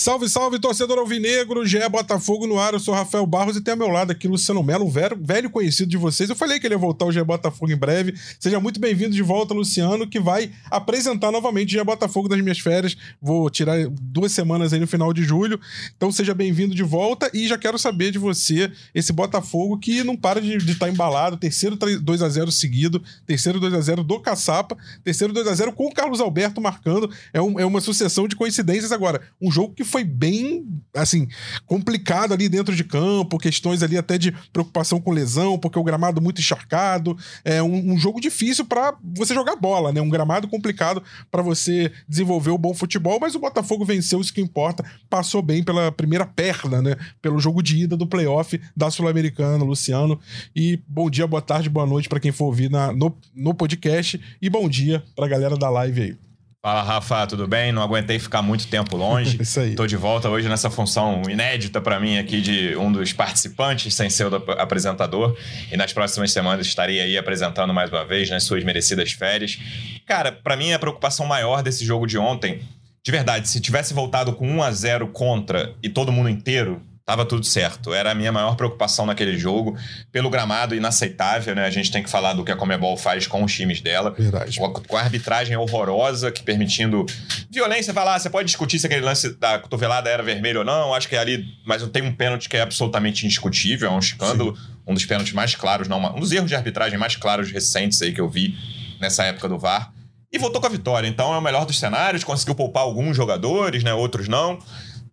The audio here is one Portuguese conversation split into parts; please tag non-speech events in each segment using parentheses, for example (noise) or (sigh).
Salve, salve, torcedor alvinegro, GE Botafogo no ar. Eu sou Rafael Barros e tem ao meu lado aqui Luciano Melo, um velho, velho conhecido de vocês. Eu falei que ele ia voltar ao GE Botafogo em breve. Seja muito bem-vindo de volta, Luciano, que vai apresentar novamente o GE Botafogo das minhas férias. Vou tirar duas semanas aí no final de julho. Então seja bem-vindo de volta e já quero saber de você esse Botafogo que não para de estar tá embalado. Terceiro 2 a 0 seguido, terceiro 2 a 0 do Caçapa, terceiro 2 a 0 com o Carlos Alberto marcando. É, um, é uma sucessão de coincidências agora. Um jogo que foi bem, assim, complicado ali dentro de campo, questões ali até de preocupação com lesão, porque o gramado muito encharcado. É um, um jogo difícil para você jogar bola, né? Um gramado complicado para você desenvolver o bom futebol, mas o Botafogo venceu, isso que importa. Passou bem pela primeira perna, né? Pelo jogo de ida do playoff da Sul-Americana, Luciano. E bom dia, boa tarde, boa noite para quem for ouvir na, no, no podcast. E bom dia pra galera da live aí. Fala, Rafa, tudo bem? Não aguentei ficar muito tempo longe. (laughs) Isso aí. Tô de volta hoje nessa função inédita para mim aqui de um dos participantes, sem ser o apresentador. E nas próximas semanas estarei aí apresentando mais uma vez nas suas merecidas férias. Cara, para mim a preocupação maior desse jogo de ontem, de verdade, se tivesse voltado com 1 a 0 contra e todo mundo inteiro, Tava tudo certo. Era a minha maior preocupação naquele jogo. Pelo gramado inaceitável, né? A gente tem que falar do que a Comebol faz com os times dela. Verdade. Com a arbitragem horrorosa, que permitindo violência. Vai lá, você pode discutir se aquele lance da cotovelada era vermelho ou não. Acho que é ali. Mas tem um pênalti que é absolutamente indiscutível. É um escândalo. Sim. Um dos pênaltis mais claros, não. Um dos erros de arbitragem mais claros recentes aí que eu vi nessa época do VAR. E voltou com a vitória. Então é o melhor dos cenários. Conseguiu poupar alguns jogadores, né? Outros não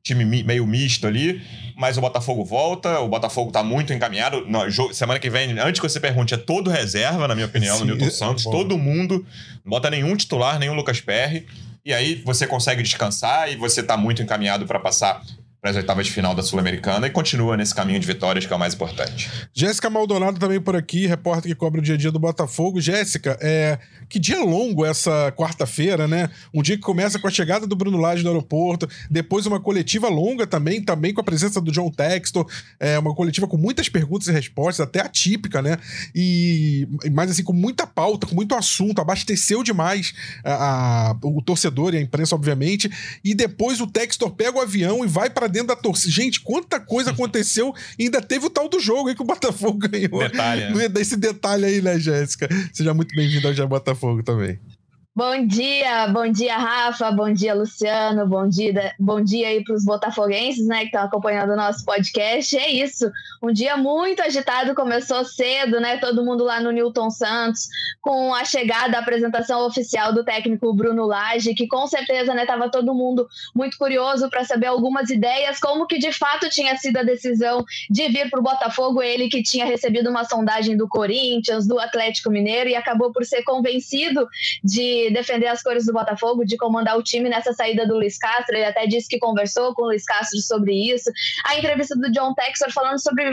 time meio misto ali, mas o Botafogo volta, o Botafogo tá muito encaminhado. No, semana que vem, antes que você pergunte, é todo reserva, na minha opinião, Sim, no Newton Santos, é todo mundo, não bota nenhum titular, nenhum Lucas Perry, e aí você consegue descansar e você tá muito encaminhado para passar para as oitavas de final da Sul-Americana e continua nesse caminho de vitórias que é o mais importante. Jéssica Maldonado também por aqui, repórter que cobre o dia a dia do Botafogo. Jéssica, é... que dia longo essa quarta-feira, né? Um dia que começa com a chegada do Bruno Lage no aeroporto, depois uma coletiva longa também, também com a presença do John Textor, é uma coletiva com muitas perguntas e respostas, até atípica, né? E mais assim, com muita pauta, com muito assunto, abasteceu demais a, a, o torcedor e a imprensa, obviamente. E depois o Textor pega o avião e vai para dentro da torcida. Gente, quanta coisa aconteceu e ainda teve o tal do jogo aí que o Botafogo ganhou. Detalhe, né? Esse detalhe aí, né, Jéssica? Seja muito bem-vindo ao Já Botafogo também. Bom dia, bom dia, Rafa, bom dia, Luciano, bom dia, bom dia aí para os botafoguenses, né, que estão acompanhando o nosso podcast. É isso, um dia muito agitado, começou cedo, né, todo mundo lá no Newton Santos, com a chegada, a apresentação oficial do técnico Bruno Lage, que com certeza, né, estava todo mundo muito curioso para saber algumas ideias, como que de fato tinha sido a decisão de vir para o Botafogo, ele que tinha recebido uma sondagem do Corinthians, do Atlético Mineiro, e acabou por ser convencido de defender as cores do Botafogo, de comandar o time nessa saída do Luiz Castro. Ele até disse que conversou com o Luiz Castro sobre isso. A entrevista do John Texor falando sobre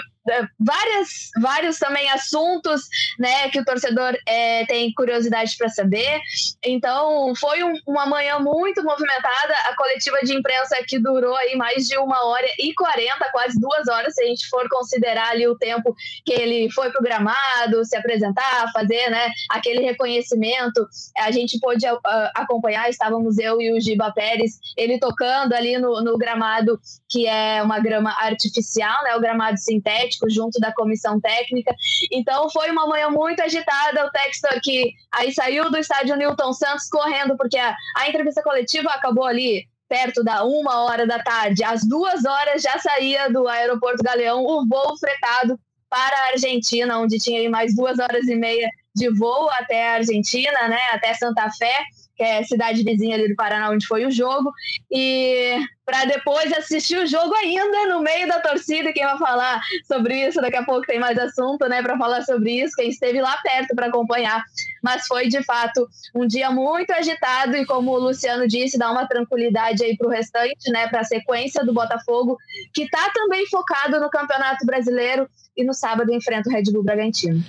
várias, vários também assuntos né, que o torcedor é, tem curiosidade para saber. Então, foi um, uma manhã muito movimentada. A coletiva de imprensa que durou aí mais de uma hora e quarenta, quase duas horas, se a gente for considerar ali o tempo que ele foi programado, se apresentar, fazer né, aquele reconhecimento. A gente pôde uh, acompanhar, estávamos eu e o Giba Pérez, ele tocando ali no, no gramado, que é uma grama artificial, né, o gramado sintético junto da comissão técnica. Então foi uma manhã muito agitada. O Textor que aí saiu do estádio Newton Santos correndo, porque a, a entrevista coletiva acabou ali perto da uma hora da tarde. Às duas horas já saía do aeroporto Galeão o voo fretado para a Argentina, onde tinha mais duas horas e meia de voo até a Argentina, né, até Santa Fé que é cidade vizinha ali do Paraná, onde foi o jogo, e para depois assistir o jogo ainda no meio da torcida. Quem vai falar sobre isso daqui a pouco tem mais assunto, né, para falar sobre isso. Quem esteve lá perto para acompanhar, mas foi de fato um dia muito agitado e como o Luciano disse, dá uma tranquilidade aí para o restante, né, para a sequência do Botafogo, que está também focado no Campeonato Brasileiro e no sábado enfrenta o Red Bull Bragantino.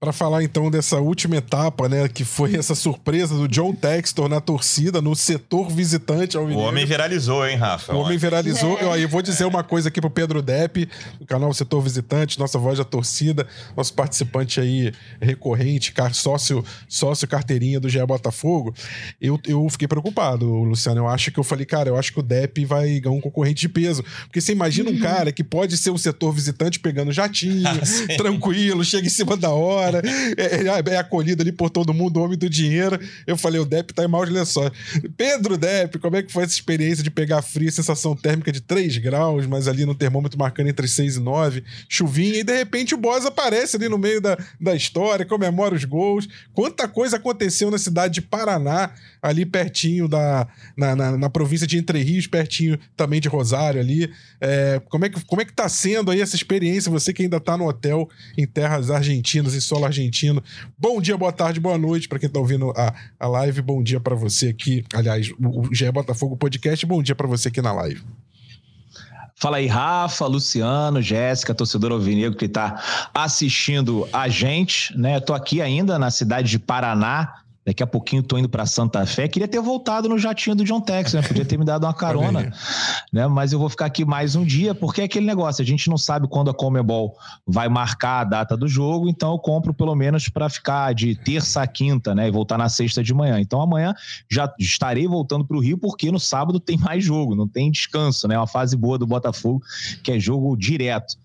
Para falar então dessa última etapa, né, que foi essa surpresa do John Textor na torcida, no setor visitante ao O homem viralizou, hein, Rafa? O homem viralizou. Eu, eu vou dizer uma coisa aqui pro Pedro Depp, do canal Setor Visitante, nossa voz da torcida, nosso participante aí recorrente, car- sócio, sócio carteirinha do GE Botafogo. Eu, eu fiquei preocupado, Luciano. Eu acho que eu falei, cara, eu acho que o Depp vai ganhar um concorrente de peso. Porque você imagina um cara que pode ser um setor visitante pegando jatinho, (laughs) Ah, tranquilo, chega em cima da hora, é, é acolhido ali por todo mundo, homem do dinheiro. Eu falei, o Depp tá em maus lençóis. Pedro Depp, como é que foi essa experiência de pegar frio, sensação térmica de 3 graus, mas ali no termômetro marcando entre 6 e 9, chuvinha, e de repente o Boss aparece ali no meio da, da história, comemora os gols. Quanta coisa aconteceu na cidade de Paraná, ali pertinho da. na, na, na província de Entre Rios, pertinho também de Rosário ali. É, como, é que, como é que tá sendo aí essa experiência? Você que ainda tá no hotel em terras argentinas, em solo argentino. Bom dia, boa tarde, boa noite para quem tá ouvindo a, a live. Bom dia para você aqui. Aliás, o, o GE Botafogo Podcast. Bom dia para você aqui na live. Fala aí, Rafa, Luciano, Jéssica, torcedor alvinegro que está assistindo a gente, né? Tô aqui ainda na cidade de Paraná. Daqui a pouquinho tô indo para Santa Fé. Queria ter voltado no jatinho do John Tex, né? Podia ter me dado uma (laughs) carona, né? Mas eu vou ficar aqui mais um dia, porque é aquele negócio, a gente não sabe quando a Comebol vai marcar a data do jogo, então eu compro pelo menos para ficar de terça a quinta, né? E voltar na sexta de manhã. Então amanhã já estarei voltando para o Rio, porque no sábado tem mais jogo, não tem descanso, né? Uma fase boa do Botafogo, que é jogo direto.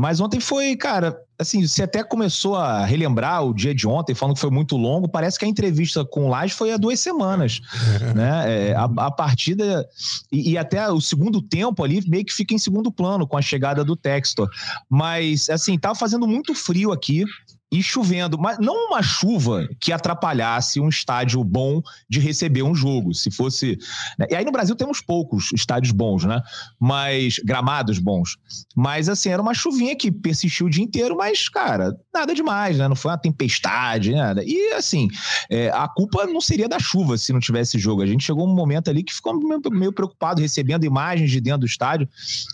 Mas ontem foi, cara, assim, você até começou a relembrar o dia de ontem, falando que foi muito longo. Parece que a entrevista com o Laje foi há duas semanas, (laughs) né? É, a, a, partida e, e, até o segundo tempo ali meio que fica em segundo plano com a chegada do Textor. Mas, assim, tava fazendo muito frio aqui e chovendo, mas não uma chuva que atrapalhasse um estádio bom de receber um jogo. Se fosse. Né? E aí no Brasil temos poucos estádios bons, né? Mas. gramados bons. Mas assim, era uma chuvinha que persistiu o dia inteiro, mas, cara, nada demais, né? Não foi uma tempestade, nada. E assim, é, a culpa não seria da chuva se não tivesse jogo. A gente chegou um momento ali que ficou meio, preocupado, recebendo imagens de dentro do estádio,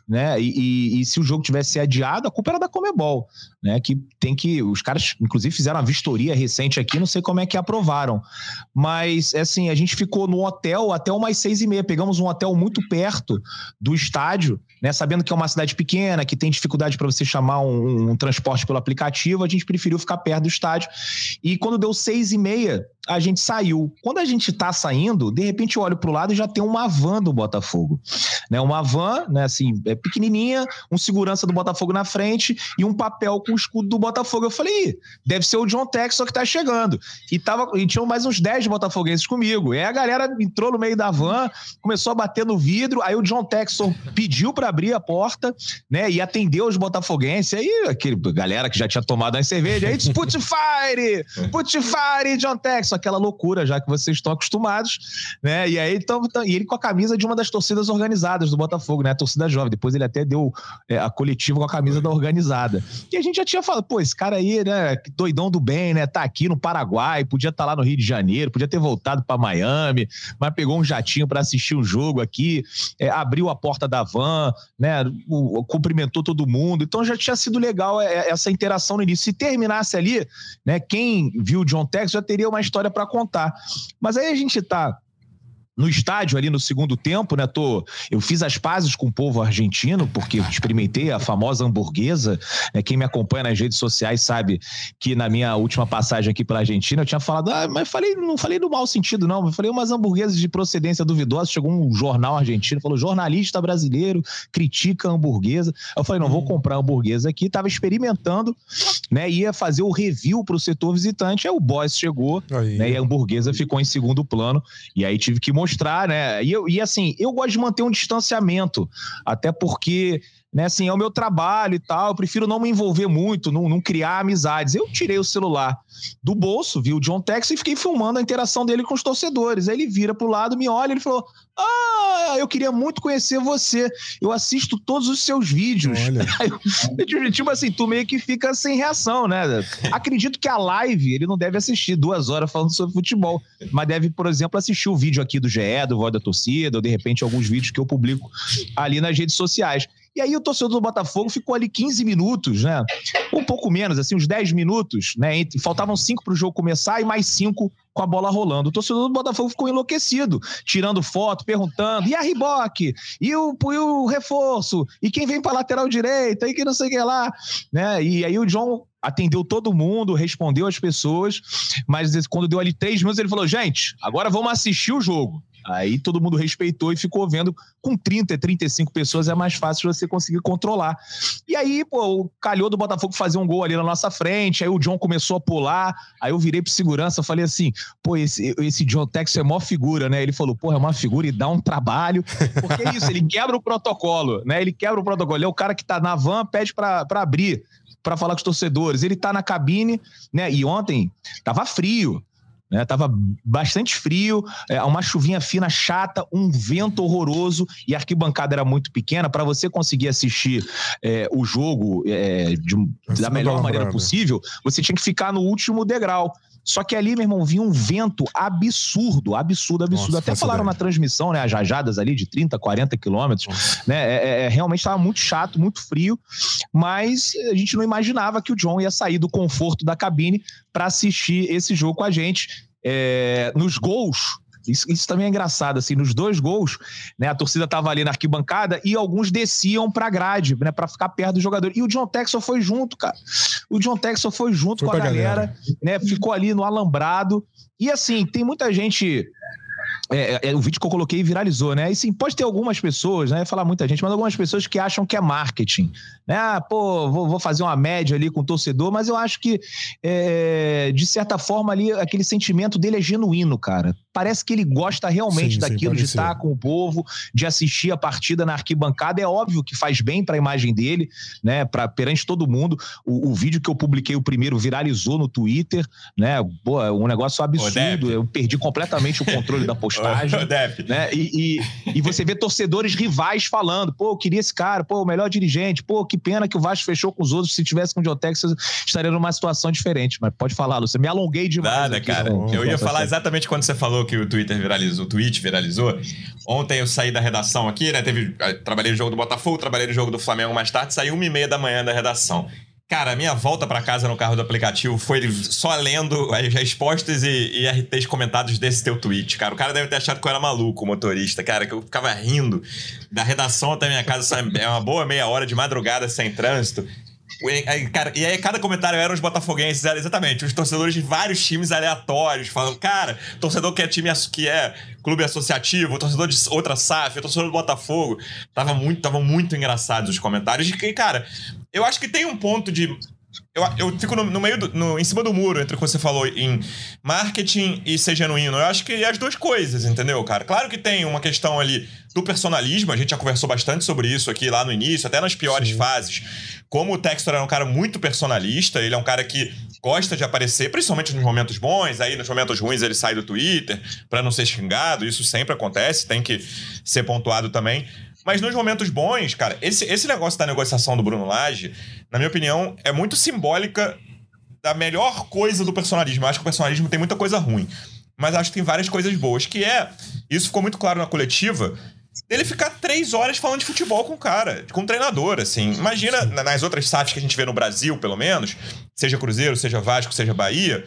né? E, e, e se o jogo tivesse adiado, a culpa era da Comebol, né? Que tem que. Os caras inclusive fizeram uma vistoria recente aqui, não sei como é que aprovaram. Mas, assim, a gente ficou no hotel até umas seis e meia. Pegamos um hotel muito perto do estádio, né? Sabendo que é uma cidade pequena, que tem dificuldade para você chamar um, um, transporte pelo aplicativo, a gente preferiu ficar perto do estádio. E quando deu seis e meia, a gente saiu. Quando a gente tá saindo, de repente eu olho pro lado e já tem uma van do Botafogo. Né? Uma van, né, assim, é pequenininha, um segurança do Botafogo na frente e um papel com o escudo do Botafogo. Eu falei, deve ser o John Textor que tá chegando. E, tava, e tinham mais uns 10 botafoguenses comigo. E aí a galera entrou no meio da van, começou a bater no vidro, aí o John Textor pediu para abrir a porta, né, e atendeu os botafoguenses. Aí aquele galera que já tinha tomado as cervejas, aí disse, put fire! Put fire, John Textor! Aquela loucura, já que vocês estão acostumados, né? E aí, então, e ele com a camisa de uma das torcidas organizadas do Botafogo, né? A torcida jovem. Depois ele até deu é, a coletiva com a camisa da organizada. E a gente já tinha falado, pô, esse cara aí, né? Doidão do bem, né? Tá aqui no Paraguai, podia estar tá lá no Rio de Janeiro, podia ter voltado para Miami, mas pegou um jatinho para assistir um jogo aqui, é, abriu a porta da van, né? O, cumprimentou todo mundo. Então já tinha sido legal é, essa interação no início. Se terminasse ali, né? Quem viu o John Tex já teria uma história para contar. Mas aí a gente tá no estádio ali no segundo tempo, né? Tô, eu fiz as pazes com o povo argentino, porque experimentei a famosa hamburguesa. Né? Quem me acompanha nas redes sociais sabe que na minha última passagem aqui pela Argentina eu tinha falado, ah, mas falei, não falei no mau sentido, não. Eu falei umas hamburguesas de procedência duvidosa. Chegou um jornal argentino, falou: jornalista brasileiro critica a hamburguesa. Eu falei, não, vou comprar a hamburguesa aqui. Tava experimentando, né? Ia fazer o review para o setor visitante. Aí o boss chegou, né? E a hamburguesa ficou em segundo plano. E aí tive que mostrar, né? E, eu, e assim, eu gosto de manter um distanciamento, até porque né, assim, é o meu trabalho e tal, eu prefiro não me envolver muito, não, não, criar amizades. Eu tirei o celular do bolso, vi o John Tex e fiquei filmando a interação dele com os torcedores. Aí ele vira pro lado, me olha, ele falou: Ah, eu queria muito conhecer você. Eu assisto todos os seus vídeos. (laughs) Eu, tipo assim, tu meio que fica sem reação, né? Acredito que a live ele não deve assistir duas horas falando sobre futebol, mas deve, por exemplo, assistir o vídeo aqui do GE, do Voz da Torcida, ou de repente alguns vídeos que eu publico ali nas redes sociais. E aí o torcedor do Botafogo ficou ali 15 minutos, né? Um pouco menos, assim, uns 10 minutos, né? Faltavam 5 para o jogo começar e mais 5 com a bola rolando. O torcedor do Botafogo ficou enlouquecido, tirando foto, perguntando: e a Riboque? E o, e o reforço? E quem vem para lateral direita? E que não sei o que lá, né? E aí o John atendeu todo mundo, respondeu as pessoas, mas quando deu ali três minutos, ele falou: gente, agora vamos assistir o jogo. Aí todo mundo respeitou e ficou vendo. Com 30, 35 pessoas é mais fácil você conseguir controlar. E aí, pô, calhou do Botafogo fazer um gol ali na nossa frente. Aí o John começou a pular. Aí eu virei pro segurança falei assim: pô, esse, esse John Tex é mó figura, né? Ele falou: pô, é uma figura e dá um trabalho. Porque é isso, ele quebra o protocolo, né? Ele quebra o protocolo. Ele é o cara que tá na van, pede para abrir para falar com os torcedores. Ele tá na cabine, né? E ontem tava frio. Né, tava bastante frio, é, uma chuvinha fina chata, um vento horroroso e a arquibancada era muito pequena. Para você conseguir assistir é, o jogo é, de, da melhor maneira possível, você tinha que ficar no último degrau. Só que ali, meu irmão, vinha um vento absurdo, absurdo, absurdo. Nossa, Até falaram na transmissão, né? As rajadas ali de 30, 40 quilômetros. Né? É, é, é realmente estava muito chato, muito frio. Mas a gente não imaginava que o John ia sair do conforto da cabine para assistir esse jogo com a gente. É, nos gols, isso, isso, também é engraçado, assim, nos dois gols, né, a torcida tava ali na arquibancada e alguns desciam pra grade, né, pra ficar perto do jogador. E o John Texel foi junto, cara. O John Texel foi junto foi com a galera, galera, né, ficou ali no alambrado. E assim, tem muita gente é, é, é, o vídeo que eu coloquei viralizou, né? E sim, pode ter algumas pessoas, né? Falar muita gente, mas algumas pessoas que acham que é marketing. Né? Ah, pô, vou, vou fazer uma média ali com o torcedor, mas eu acho que, é, de certa forma, ali, aquele sentimento dele é genuíno, cara. Parece que ele gosta realmente sim, daquilo sim, de estar com o povo, de assistir a partida na arquibancada. É óbvio que faz bem para a imagem dele, né? Pra, perante todo mundo. O, o, vídeo que eu publiquei, o primeiro, viralizou no Twitter, né? Pô, é um negócio absurdo. Eu perdi completamente o controle da postagem (laughs) né? E, e, e, você vê torcedores rivais falando: pô, eu queria esse cara, pô, o melhor dirigente, pô, que pena que o Vasco fechou com os outros. Se tivesse com o John Texas, estaria numa situação diferente. Mas pode falar, Lúcio. Me alonguei demais. Nada, aqui, cara. eu ia falar exatamente quando você falou que o Twitter viralizou, o tweet viralizou. Ontem eu saí da redação aqui, né? Teve, eh, trabalhei no jogo do Botafogo, trabalhei no jogo do Flamengo mais tarde, saí uma e meia da manhã da redação. Cara, a minha volta para casa no carro do aplicativo foi só lendo as respostas e, e, RTs comentados desse teu tweet, cara. O cara deve ter achado que eu era maluco, o motorista, cara, que eu ficava rindo da redação até minha casa, é uma boa meia hora de madrugada sem trânsito. Aí, cara, e aí cada comentário eram os botafoguenses, era exatamente, os torcedores de vários times aleatórios, falando, cara, torcedor que é time que é clube associativo, torcedor de outra SAF, torcedor do Botafogo. Tava muito, tava muito engraçados os comentários. E, cara, eu acho que tem um ponto de eu, eu fico no, no meio do, no, em cima do muro entre o que você falou em marketing e ser genuíno. Eu acho que é as duas coisas, entendeu, cara? Claro que tem uma questão ali do personalismo, a gente já conversou bastante sobre isso aqui lá no início, até nas piores Sim. fases. Como o Textor é um cara muito personalista, ele é um cara que gosta de aparecer, principalmente nos momentos bons, aí nos momentos ruins ele sai do Twitter para não ser xingado, isso sempre acontece, tem que ser pontuado também. Mas nos momentos bons, cara, esse, esse negócio da negociação do Bruno Lage, na minha opinião, é muito simbólica da melhor coisa do personalismo. Eu acho que o personalismo tem muita coisa ruim. Mas acho que tem várias coisas boas, que é. Isso ficou muito claro na coletiva. Ele ficar três horas falando de futebol com o cara, com o treinador, assim. Imagina nas outras SAFs que a gente vê no Brasil, pelo menos, seja Cruzeiro, seja Vasco, seja Bahia,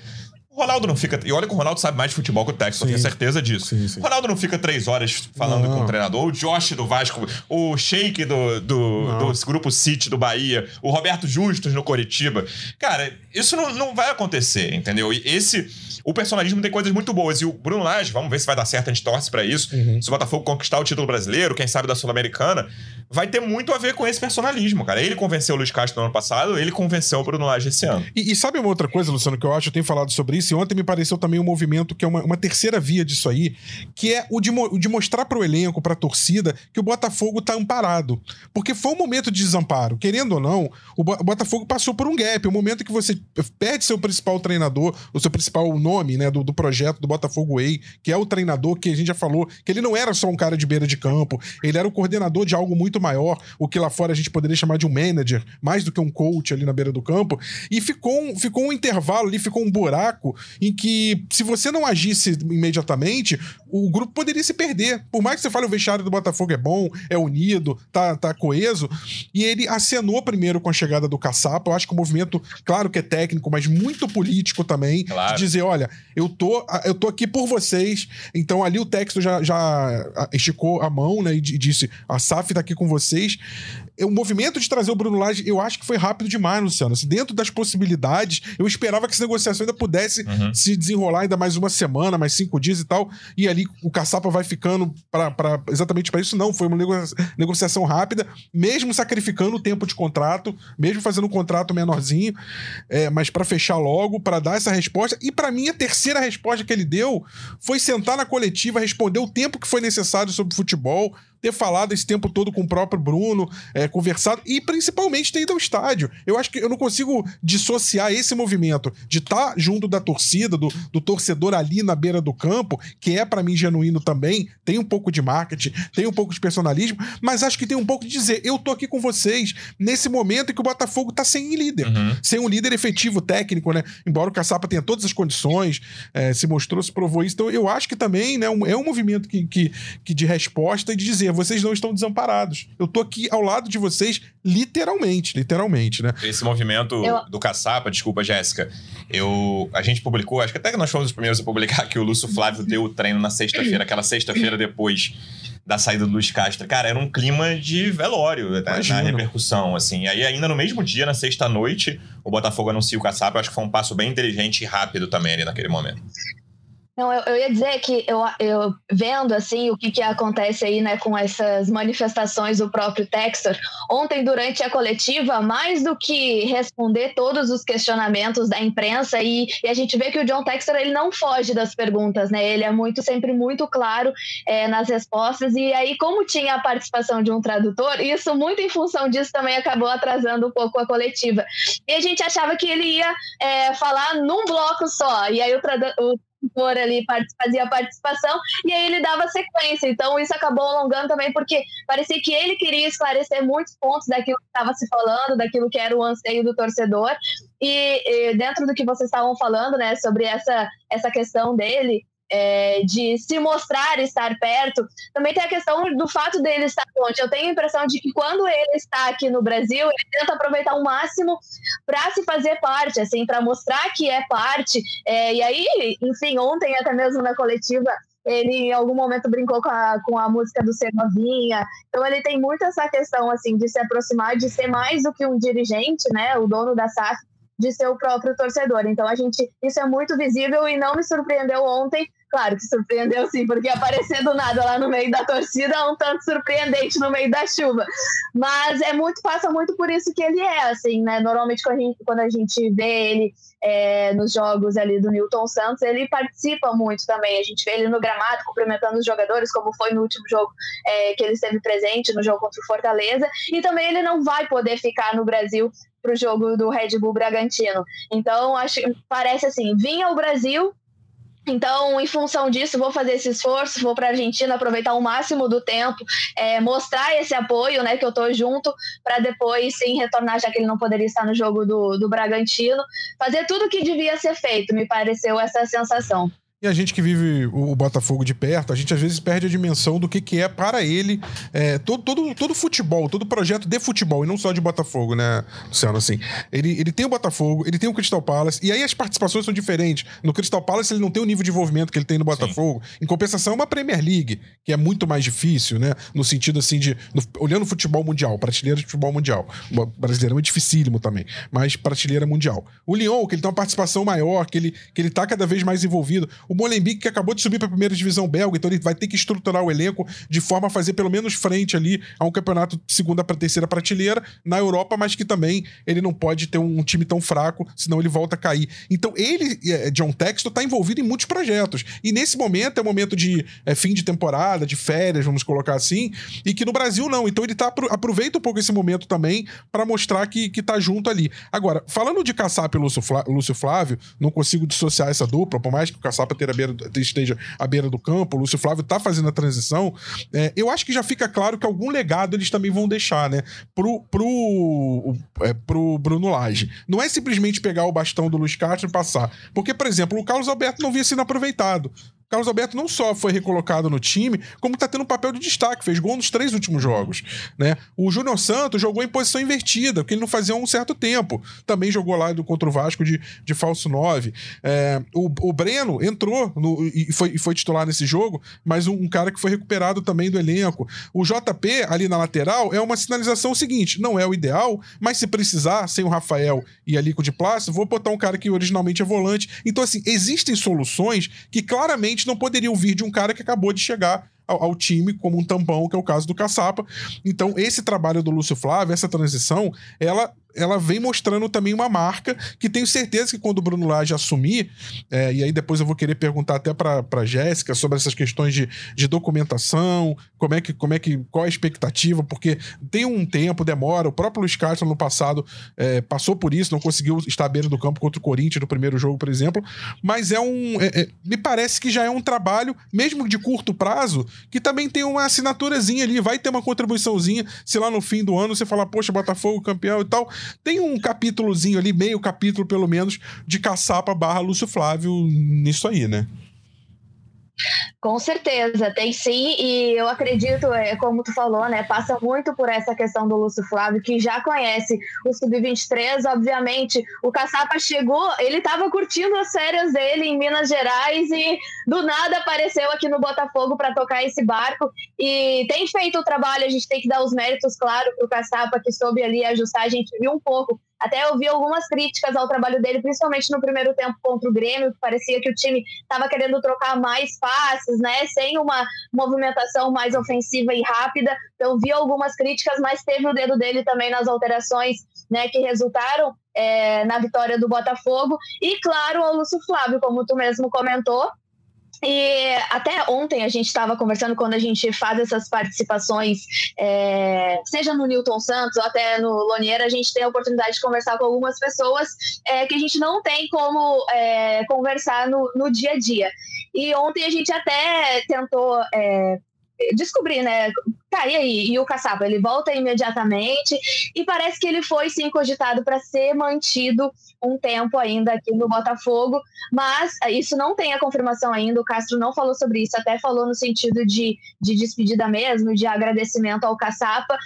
Ronaldo não fica. E olha que o Ronaldo sabe mais de futebol que o Texas, eu tenho certeza disso. Sim, sim. O Ronaldo não fica três horas falando não. com o treinador. O Josh do Vasco, o Sheik do, do, do, grupo City do Bahia, o Roberto Justus no Coritiba. Cara, isso não, não vai acontecer, entendeu? E esse o personalismo tem coisas muito boas. E o Bruno Lage, vamos ver se vai dar certo, a gente torce para isso. Uhum. Se o Botafogo conquistar o título brasileiro, quem sabe da Sul-Americana, vai ter muito a ver com esse personalismo, cara. Ele convenceu o Luiz Castro no ano passado, ele convenceu o Bruno Lage esse ano. E, e, sabe uma outra coisa, Luciano, que eu acho, eu tenho falado sobre isso, e ontem me pareceu também um movimento que é uma, uma terceira via disso aí, que é o de, o de mostrar pro elenco, pra torcida, que o Botafogo tá amparado. Porque foi um momento de desamparo. Querendo ou não, o Botafogo passou por um gap, o um momento que você perde seu principal treinador, o seu principal nome, né, do, do projeto do Botafogo Way, que é o treinador que a gente já falou, que ele não era só um cara de beira de campo, ele era o coordenador de algo muito maior, o que lá fora a gente poderia chamar de um manager, mais do que um coach ali na beira do campo, e ficou um, ficou um intervalo ali, ficou um buraco em que se você não agisse imediatamente, o grupo poderia se perder. Por mais que você fale o vestiário do Botafogo é bom, é unido, tá, tá coeso, e ele acenou primeiro com a chegada do Caçapa, eu acho que o movimento, claro que é técnico, mas muito político também, claro. de dizer, olha, eu tô, eu tô aqui por vocês, então ali o texto já, já esticou a mão, né, e disse, a SAF tá aqui com vocês, o movimento de trazer o Bruno Lage, eu acho que foi rápido demais, Luciano. Assim, dentro das possibilidades, eu esperava que essa negociação ainda pudesse uhum. se desenrolar ainda mais uma semana, mais cinco dias e tal. E ali o Caçapa vai ficando para exatamente para isso. Não, foi uma negociação rápida, mesmo sacrificando o tempo de contrato, mesmo fazendo um contrato menorzinho, é, mas para fechar logo, para dar essa resposta. E para mim, a terceira resposta que ele deu foi sentar na coletiva, responder o tempo que foi necessário sobre futebol, ter falado esse tempo todo com o próprio Bruno, é, conversado e principalmente ter ido ao estádio. Eu acho que eu não consigo dissociar esse movimento de estar tá junto da torcida, do, do torcedor ali na beira do campo, que é para mim genuíno também, tem um pouco de marketing, tem um pouco de personalismo, mas acho que tem um pouco de dizer, eu tô aqui com vocês nesse momento em que o Botafogo tá sem líder, uhum. sem um líder efetivo técnico, né? Embora o Caçapa tenha todas as condições, é, se mostrou, se provou isso. Então eu acho que também né, um, é um movimento que, que, que de resposta e de dizer vocês não estão desamparados. Eu tô aqui ao lado de vocês, literalmente, literalmente, né? Esse movimento eu... do caçapa, desculpa, Jéssica, eu, a gente publicou, acho que até que nós fomos os primeiros a publicar que o Lúcio Flávio deu o treino na sexta-feira, aquela sexta-feira depois da saída do Luiz Castro. Cara, era um clima de velório né, na repercussão, assim. Aí ainda no mesmo dia, na sexta-noite, o Botafogo anuncia o caçapa. Eu acho que foi um passo bem inteligente e rápido também ali naquele momento. Não, eu, eu, ia dizer que eu, eu vendo assim o que, que acontece aí né, com essas manifestações do próprio Textor, ontem durante a coletiva, mais do que responder todos os questionamentos da imprensa, e, e a gente vê que o John Textor ele não foge das perguntas, né? Ele é muito sempre muito claro é, nas respostas, e aí, como tinha a participação de um tradutor, isso muito em função disso também acabou atrasando um pouco a coletiva. E a gente achava que ele ia é, falar num bloco só, e aí o, o for ali fazia participação e aí ele dava sequência. Então isso acabou alongando também porque parecia que ele queria esclarecer muitos pontos daquilo que estava se falando, daquilo que era o anseio do torcedor. E, e dentro do que vocês estavam falando, né, sobre essa essa questão dele, é, de se mostrar estar perto, também tem a questão do fato dele estar longe. Eu tenho a impressão de que quando ele está aqui no Brasil, ele tenta aproveitar o máximo para se fazer parte, assim, para mostrar que é parte. É, e aí, enfim, ontem até mesmo na coletiva, ele em algum momento brincou com a, com a música do Ser Novinha. Então ele tem muito essa questão assim de se aproximar, de ser mais do que um dirigente, né, o dono da SAF, de ser o próprio torcedor. Então a gente isso é muito visível e não me surpreendeu ontem Claro que surpreendeu sim, porque aparecer do nada lá no meio da torcida é um tanto surpreendente no meio da chuva. Mas é muito, passa muito por isso que ele é, assim, né? Normalmente quando a gente, quando a gente vê ele é, nos jogos ali do Newton Santos, ele participa muito também. A gente vê ele no gramado cumprimentando os jogadores, como foi no último jogo é, que ele esteve presente, no jogo contra o Fortaleza. E também ele não vai poder ficar no Brasil para o jogo do Red Bull Bragantino. Então, acho parece assim, vinha ao Brasil então, em função disso, vou fazer esse esforço, vou para a Argentina aproveitar o máximo do tempo, é, mostrar esse apoio, né, que eu estou junto, para depois sim retornar, já que ele não poderia estar no jogo do, do Bragantino, fazer tudo o que devia ser feito, me pareceu essa sensação. E a gente que vive o Botafogo de perto, a gente às vezes perde a dimensão do que, que é para ele é, todo, todo, todo futebol, todo projeto de futebol, e não só de Botafogo, né, Luciano? Assim, ele, ele tem o Botafogo, ele tem o Crystal Palace, e aí as participações são diferentes. No Crystal Palace ele não tem o nível de envolvimento que ele tem no Botafogo. Sim. Em compensação, é uma Premier League, que é muito mais difícil, né? No sentido assim de. No, olhando o futebol mundial, prateleira de futebol mundial. O brasileiro é dificílimo também, mas prateleira mundial. O Lyon, que ele tem uma participação maior, que ele, que ele tá cada vez mais envolvido. O Molenbeek que acabou de subir para a primeira divisão belga, então ele vai ter que estruturar o elenco de forma a fazer pelo menos frente ali a um campeonato segunda para terceira prateleira na Europa, mas que também ele não pode ter um time tão fraco, senão ele volta a cair. Então ele, é, John Textor, está envolvido em muitos projetos. E nesse momento é um momento de é, fim de temporada, de férias, vamos colocar assim, e que no Brasil não. Então ele tá, aproveita um pouco esse momento também para mostrar que, que tá junto ali. Agora, falando de Caçapa e Lúcio, Flávio, não consigo dissociar essa dupla, por mais que o Caçapa esteja à beira do campo, o Lúcio Flávio tá fazendo a transição, é, eu acho que já fica claro que algum legado eles também vão deixar, né? Pro, pro, é, pro Bruno Lage. Não é simplesmente pegar o bastão do Luiz Castro e passar. Porque, por exemplo, o Carlos Alberto não vinha sendo aproveitado. Carlos Alberto não só foi recolocado no time, como está tendo um papel de destaque, fez gol nos três últimos jogos. Né? O Júnior Santos jogou em posição invertida, que ele não fazia há um certo tempo. Também jogou lá contra o Vasco de, de falso 9. É, o, o Breno entrou no, e, foi, foi titular nesse jogo, mas um, um, cara que foi recuperado também do elenco. O JP, ali na lateral, é uma sinalização seguinte: não é o ideal, mas se precisar, sem o Rafael e ali com o de Plácido, vou botar um cara que originalmente é volante. Então, assim, existem soluções que claramente não poderiam vir de um cara que acabou de chegar ao, ao, time como um tampão, que é o caso do Caçapa. Então, esse trabalho do Lúcio Flávio, essa transição, ela ela vem mostrando também uma marca que tenho certeza que quando o Bruno Lage assumir, é, e aí depois eu vou querer perguntar até para Jéssica sobre essas questões de, de documentação, como é que, como é que, qual a expectativa, porque tem um tempo, demora, o próprio Luiz Castro no passado é, passou por isso, não conseguiu estar à beira do campo contra o Corinthians no primeiro jogo, por exemplo, mas é um, é, é me parece que já é um trabalho, mesmo de curto prazo, que também tem uma assinaturazinha ali, vai ter uma contribuiçãozinha, se lá no fim do ano você falar, poxa, Botafogo campeão e tal, tem um capítulozinho ali, meio capítulo pelo menos, de caçapa barra Lúcio Flávio nisso aí, né? Com certeza, tem sim, e eu acredito, é, como tu falou, né, passa muito por essa questão do Lúcio Flávio, que já conhece o Sub-23, obviamente, o Caçapa chegou, ele estava curtindo as férias dele em Minas Gerais e do nada apareceu aqui no Botafogo para tocar esse barco. E tem feito o trabalho, a gente tem que dar os méritos, claro, para o Caçapa que soube ali ajustar, a gente viu um pouco até eu vi algumas críticas ao trabalho dele, principalmente no primeiro tempo contra o Grêmio, que parecia que o time estava querendo trocar mais passes, né? Sem uma movimentação mais ofensiva e rápida. Então, vi algumas críticas, mas teve o dedo dele também nas alterações, né? Que resultaram é, na vitória do Botafogo. E, claro, o Lúcio Flávio, como tu mesmo comentou, e até ontem a gente estava conversando quando a gente faz essas participações, é, seja no Newton Santos ou até no Lonier, a gente tem a oportunidade de conversar com algumas pessoas é, que a gente não tem como é, conversar no, no dia a dia. E ontem a gente até tentou é, descobrir, né? Tá, e aí? E o Caçapa, ele volta imediatamente e parece que ele foi sim cogitado para ser mantido um tempo ainda aqui no Botafogo, mas isso não tem a confirmação ainda, o Castro não falou sobre isso, até falou no sentido de, de despedida mesmo, de agradecimento ao Caçapa,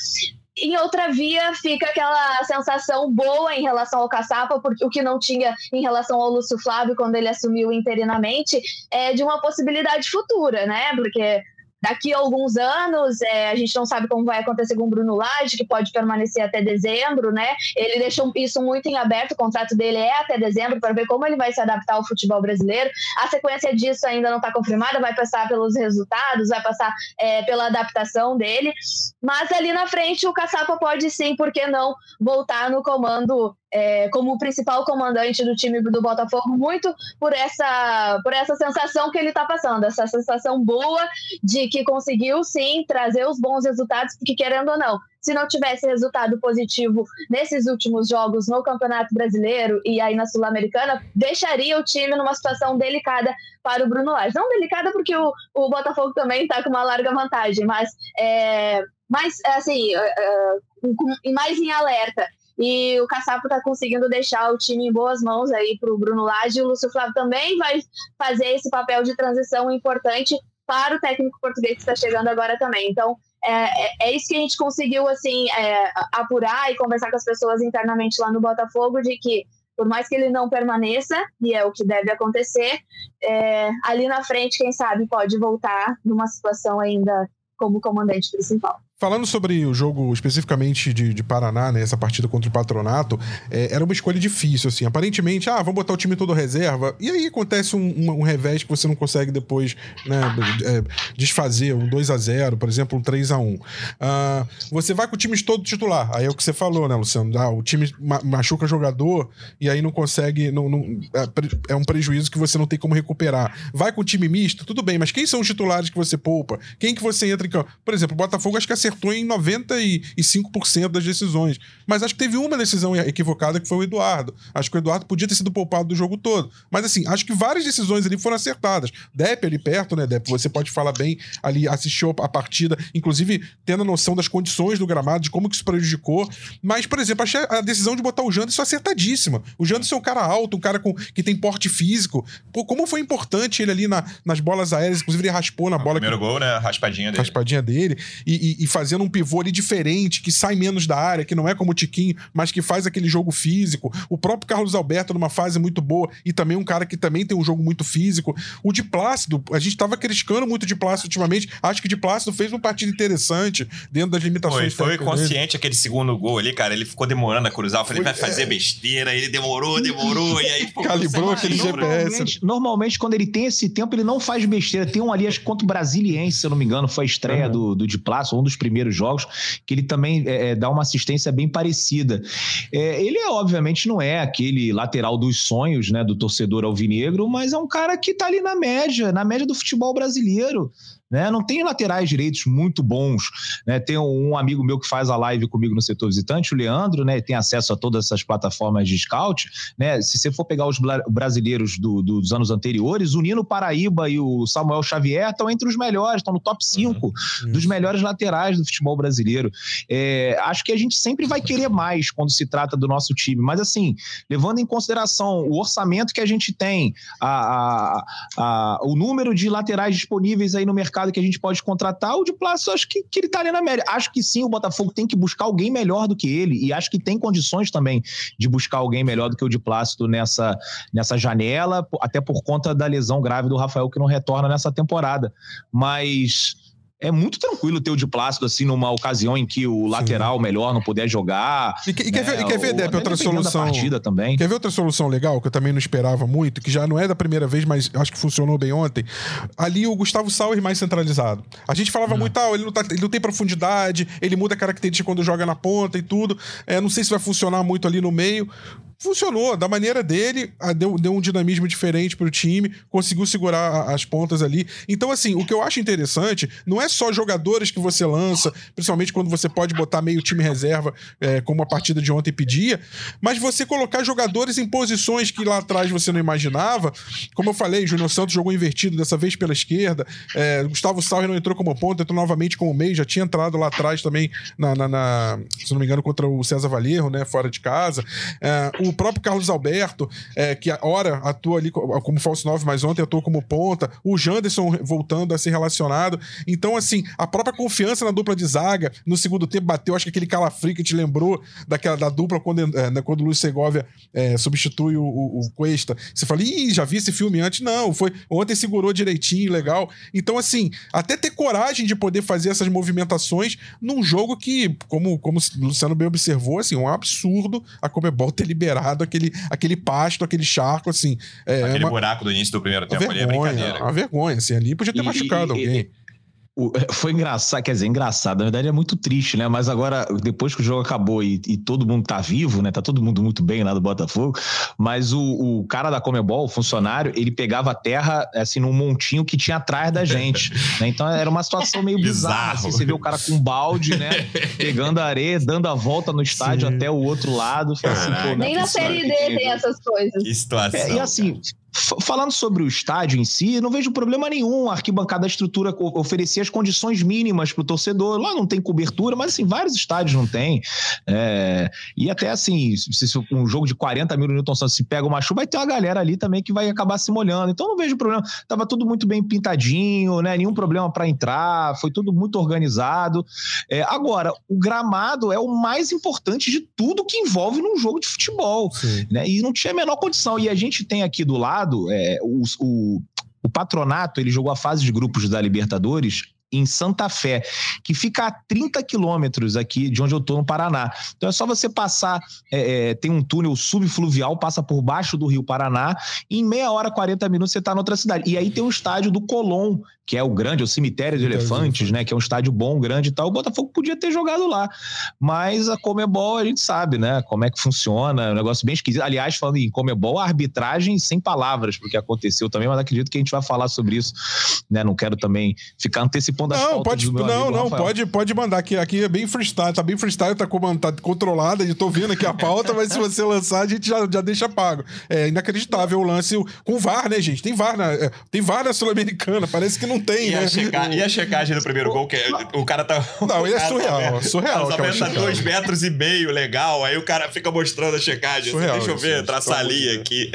em outra via fica aquela sensação boa em relação ao Caçapa, porque o que não tinha em relação ao Lúcio Flávio quando ele assumiu interinamente, é de uma possibilidade futura, né? Porque Daqui a alguns anos, é, a gente não sabe como vai acontecer com o Bruno Lage, que pode permanecer até dezembro, né? Ele deixou isso muito em aberto, o contrato dele é até dezembro, para ver como ele vai se adaptar ao futebol brasileiro. A sequência disso ainda não está confirmada, vai passar pelos resultados, vai passar é, pela adaptação dele. Mas ali na frente, o Caçapa pode sim, por que não, voltar no comando é, como principal comandante do time do Botafogo, muito por essa, por essa sensação que ele está passando, essa sensação boa de que conseguiu sim trazer os bons resultados, porque querendo ou não, se não tivesse resultado positivo nesses últimos jogos no Campeonato Brasileiro e aí na Sul-Americana, deixaria o time numa situação delicada para o Bruno Lage. Não delicada porque o, o Botafogo também está com uma larga vantagem, mas é, assim, uh, uh, mais em alerta. E o Caçapo está conseguindo deixar o time em boas mãos aí para o Bruno Lage. O Lúcio Flávio também vai fazer esse papel de transição importante para o técnico português que está chegando agora também. Então, é, é, é isso que a gente conseguiu assim é, apurar e conversar com as pessoas internamente lá no Botafogo de que por mais que ele não permaneça e é o que deve acontecer é, ali na frente quem sabe pode voltar numa situação ainda como comandante principal Falando sobre o jogo especificamente de, de Paraná, né, essa partida contra o Patronato, é, era uma escolha difícil, assim. Aparentemente, ah, vamos botar o time todo reserva, e aí acontece um, um, um revés que você não consegue depois né, é, desfazer, um 2 a 0 por exemplo, um 3 a 1 ah, Você vai com o time todo titular, aí é o que você falou, né, Luciano? Ah, o time ma machuca jogador e aí não consegue, não, não é, é um prejuízo que você não tem como recuperar. Vai com o time misto, tudo bem, mas quem são os titulares que você poupa? Quem que você entra em campo? Por exemplo, o Botafogo acho que acertou acertou em 95% das decisões. Mas acho que teve uma decisão equivocada que foi o Eduardo. Acho que o Eduardo podia ter sido poupado do jogo todo. Mas assim, acho que várias decisões ali foram acertadas. Depp ali perto, né, Depp? Você pode falar bem ali, assistiu a partida, inclusive tendo a noção das condições do gramado, de como que isso prejudicou. Mas, por exemplo, achei a decisão de botar o Janderson acertadíssima. O Janderson é um cara alto, um cara com, que tem porte físico. Pô, como foi importante ele ali na, nas bolas aéreas, inclusive ele raspou na bola. Primeiro que, gol, né? Raspadinha dele. Raspadinha dele. E, e, e fazendo um pivô ali diferente, que sai menos da área, que não é como o Tiquinho, mas que faz aquele jogo físico. O próprio Carlos Alberto numa fase muito boa e também um cara que também tem um jogo muito físico. O de Plácido, a gente tava criticando muito de Plácido ultimamente. Acho que de Plácido fez uma partida interessante dentro das limitações. Foi, foi consciente aquele segundo gol ali, cara. Ele ficou demorando a cruzar. Eu falei, foi, vai fazer é... besteira. Ele demorou, demorou. e aí, pô, calibrou aquele GPS. Normalmente, normalmente, quando ele tem esse tempo, ele não faz besteira. Tem um ali, acho que contra o Brasiliense, se eu não me engano, foi a estreia uhum. do, do de Plácido, um dos primeiros jogos que ele também é, é, dá uma assistência bem parecida. É, ele, obviamente, não é aquele lateral dos sonhos né, do torcedor alvinegro, mas é um cara que está ali na média, na média do futebol brasileiro. Né? Não tem laterais direitos muito bons. Né? Tem um amigo meu que faz a live comigo no setor visitante, o Leandro, né? tem acesso a todas essas plataformas de scout. Né? Se você for pegar os brasileiros do, dos anos anteriores, o Nino Paraíba e o Samuel Xavier estão entre os melhores, estão no top 5 uhum. dos melhores laterais do futebol brasileiro. É, acho que a gente sempre vai querer mais quando se trata do nosso time, mas assim, levando em consideração o orçamento que a gente tem, a, a, a, o número de laterais disponíveis aí no mercado mercado que a gente pode contratar, o de Plácido acho que, que ele tá ali na média. Acho que sim, o Botafogo tem que buscar alguém melhor do que ele, e acho que tem condições também de buscar alguém melhor do que o de Plácido nessa, nessa janela, até por conta da lesão grave do Rafael que não retorna nessa temporada. Mas é muito tranquilo ter o de Plácido, assim, numa ocasião em que o lateral Sim. melhor não puder jogar. E, e, né? quer, ver, e quer ver, Depp, outra solução. partida também. Quer ver outra solução legal, que eu também não esperava muito, que já não é da primeira vez, mas acho que funcionou bem ontem. Ali o Gustavo Sauer mais centralizado. A gente falava muito, ah, ele não, tá, ele não tem profundidade, ele muda a característica quando joga na ponta e tudo. É, não sei se vai funcionar muito ali no meio funcionou da maneira dele, deu, deu um dinamismo diferente pro time, conseguiu segurar as pontas ali. Então, assim, o que eu acho interessante não é só jogadores que você lança, principalmente quando você pode botar meio time reserva, é, como a partida de ontem pedia, mas você colocar jogadores em posições que lá atrás você não imaginava. Como eu falei, Júnior Santos jogou invertido, dessa vez pela esquerda. É, Gustavo Sauer não entrou como ponta, entrou novamente como meio, já tinha entrado lá atrás também, na, na, na se não me engano, contra o César Valerro, né, fora de casa. É, o o próprio Carlos Alberto, é, que ora atua ali como falso 9, mas ontem atuou como ponta, o Janderson voltando a ser relacionado. Então, assim, a própria confiança na dupla de zaga, no segundo tempo bateu, acho que aquele calafrio que te lembrou daquela, da dupla quando, é, né, quando o Luiz Segovia é, substitui o, o, o, Cuesta. Você fala, ih, já vi esse filme antes? Não, foi ontem segurou direitinho, legal. Então, assim, até ter coragem de poder fazer essas movimentações num jogo que, como, como o Luciano bem observou, assim, um absurdo a Comebol ter liberado aquele, aquele pasto, aquele charco, assim. É, aquele uma... buraco do início do primeiro tempo vergonha, ali é brincadeira. Uma vergonha, assim, ali podia ter e, machucado e, alguém. E, foi engraçado, quer dizer, engraçado, na verdade é muito triste, né? Mas agora, depois que o jogo acabou e, e, todo mundo tá vivo, né? Tá todo mundo muito bem lá do Botafogo, mas o, o cara da Comebol, o funcionário, ele pegava a terra, assim, num montinho que tinha atrás da gente, né? Então era uma situação meio (laughs) bizarra, assim, você vê o cara com um balde, né? Pegando a areia, dando a volta no estádio Sim. até o outro lado. Assim, pô, é Nem na Série D tem essas coisas. Que situação. É, e assim, Falando sobre o estádio em si, não vejo problema nenhum. A arquibancada, a estrutura oferecer as condições mínimas para o torcedor. Lá não tem cobertura, mas assim, vários estádios não tem. É... e até assim, se, se um jogo de 40 mil no Newton Santos se pega uma chuva, vai ter uma galera ali também que vai acabar se molhando. Então não vejo problema. Tava tudo muito bem pintadinho, né? Nenhum problema para entrar, foi tudo muito organizado. É... agora, o gramado é o mais importante de tudo que envolve num jogo de futebol. Né? E não tinha a menor condição. E a gente tem aqui do lado é, o, o, o patronato ele jogou a fase de grupos da Libertadores em Santa Fé, que fica a 30 quilômetros aqui de onde eu tô no Paraná. Então é só você passar, é, é, tem um túnel subfluvial, passa por baixo do Rio Paraná, e em meia hora, 40 minutos você está noutra cidade. E aí tem o estádio do Colón, que é o grande, o cemitério de elefantes, né? Que é um estádio bom, grande e tal. O Botafogo podia ter jogado lá. Mas a Comebol, a gente sabe, né? Como é que funciona, é um negócio bem esquisito. Aliás, falando em Comebol, arbitragem sem palavras, porque aconteceu também, mas acredito que a gente vai falar sobre isso, né? Não quero também ficar antecipando as não, pode, Não, não, pode, pode mandar aqui. Aqui é bem freestyle, tá bem freestyle, tá, tá controlada, eu tô vendo aqui a pauta, mas se você lançar, a gente já, já deixa pago. É inacreditável o lance com VAR, né, gente? Tem VAR na, é, tem VAR na Sul-Americana, parece que não tem, e né? A checa... E a checagem do primeiro gol, que é, o cara tá. Não, ele é surreal, tá, surreal. Tá tá dois metros e meio, legal. Aí o cara fica mostrando a checagem. Surreal, Deixa eu ver, traçar a linha aqui.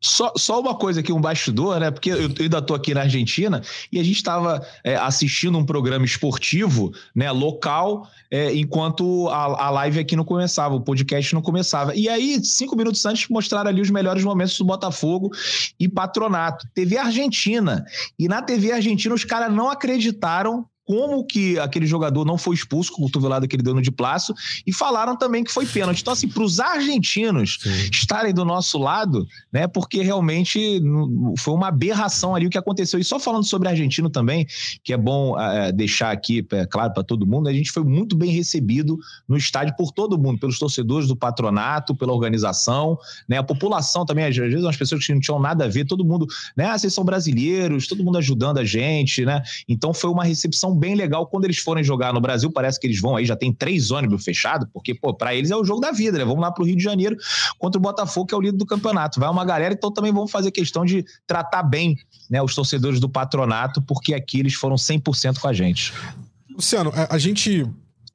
Só, só uma coisa aqui, um bastidor, né? Porque eu ainda tô aqui na Argentina e a gente estava é, assistindo um programa esportivo, né, local, é, enquanto a, a live aqui não começava, o podcast não começava. E aí, cinco minutos antes, mostraram ali os melhores momentos do Botafogo e Patronato. TV Argentina. E na TV Argentina, os caras não acreditaram como que aquele jogador não foi expulso com o cotovelado que ele deu no de plaço e falaram também que foi pênalti. Então, assim, para os argentinos Sim. estarem do nosso lado, né, porque realmente foi uma aberração ali o que aconteceu. E só falando sobre argentino também, que é bom é, deixar aqui, é, claro, para todo mundo, a gente foi muito bem recebido no estádio por todo mundo, pelos torcedores do patronato, pela organização, né, a população também, às vezes, umas pessoas que não tinham nada a ver, todo mundo, né, ah, vocês são brasileiros, todo mundo ajudando a gente, né, então foi uma recepção bem legal quando eles forem jogar no Brasil. Parece que eles vão aí, já tem três ônibus fechados, porque, pô, pra eles é o jogo da vida, né? Vamos lá pro Rio de Janeiro contra o Botafogo, que é o líder do campeonato. Vai uma galera, então também vamos fazer questão de tratar bem né, os torcedores do patronato, porque aqui eles foram 100% com a gente. Luciano, a gente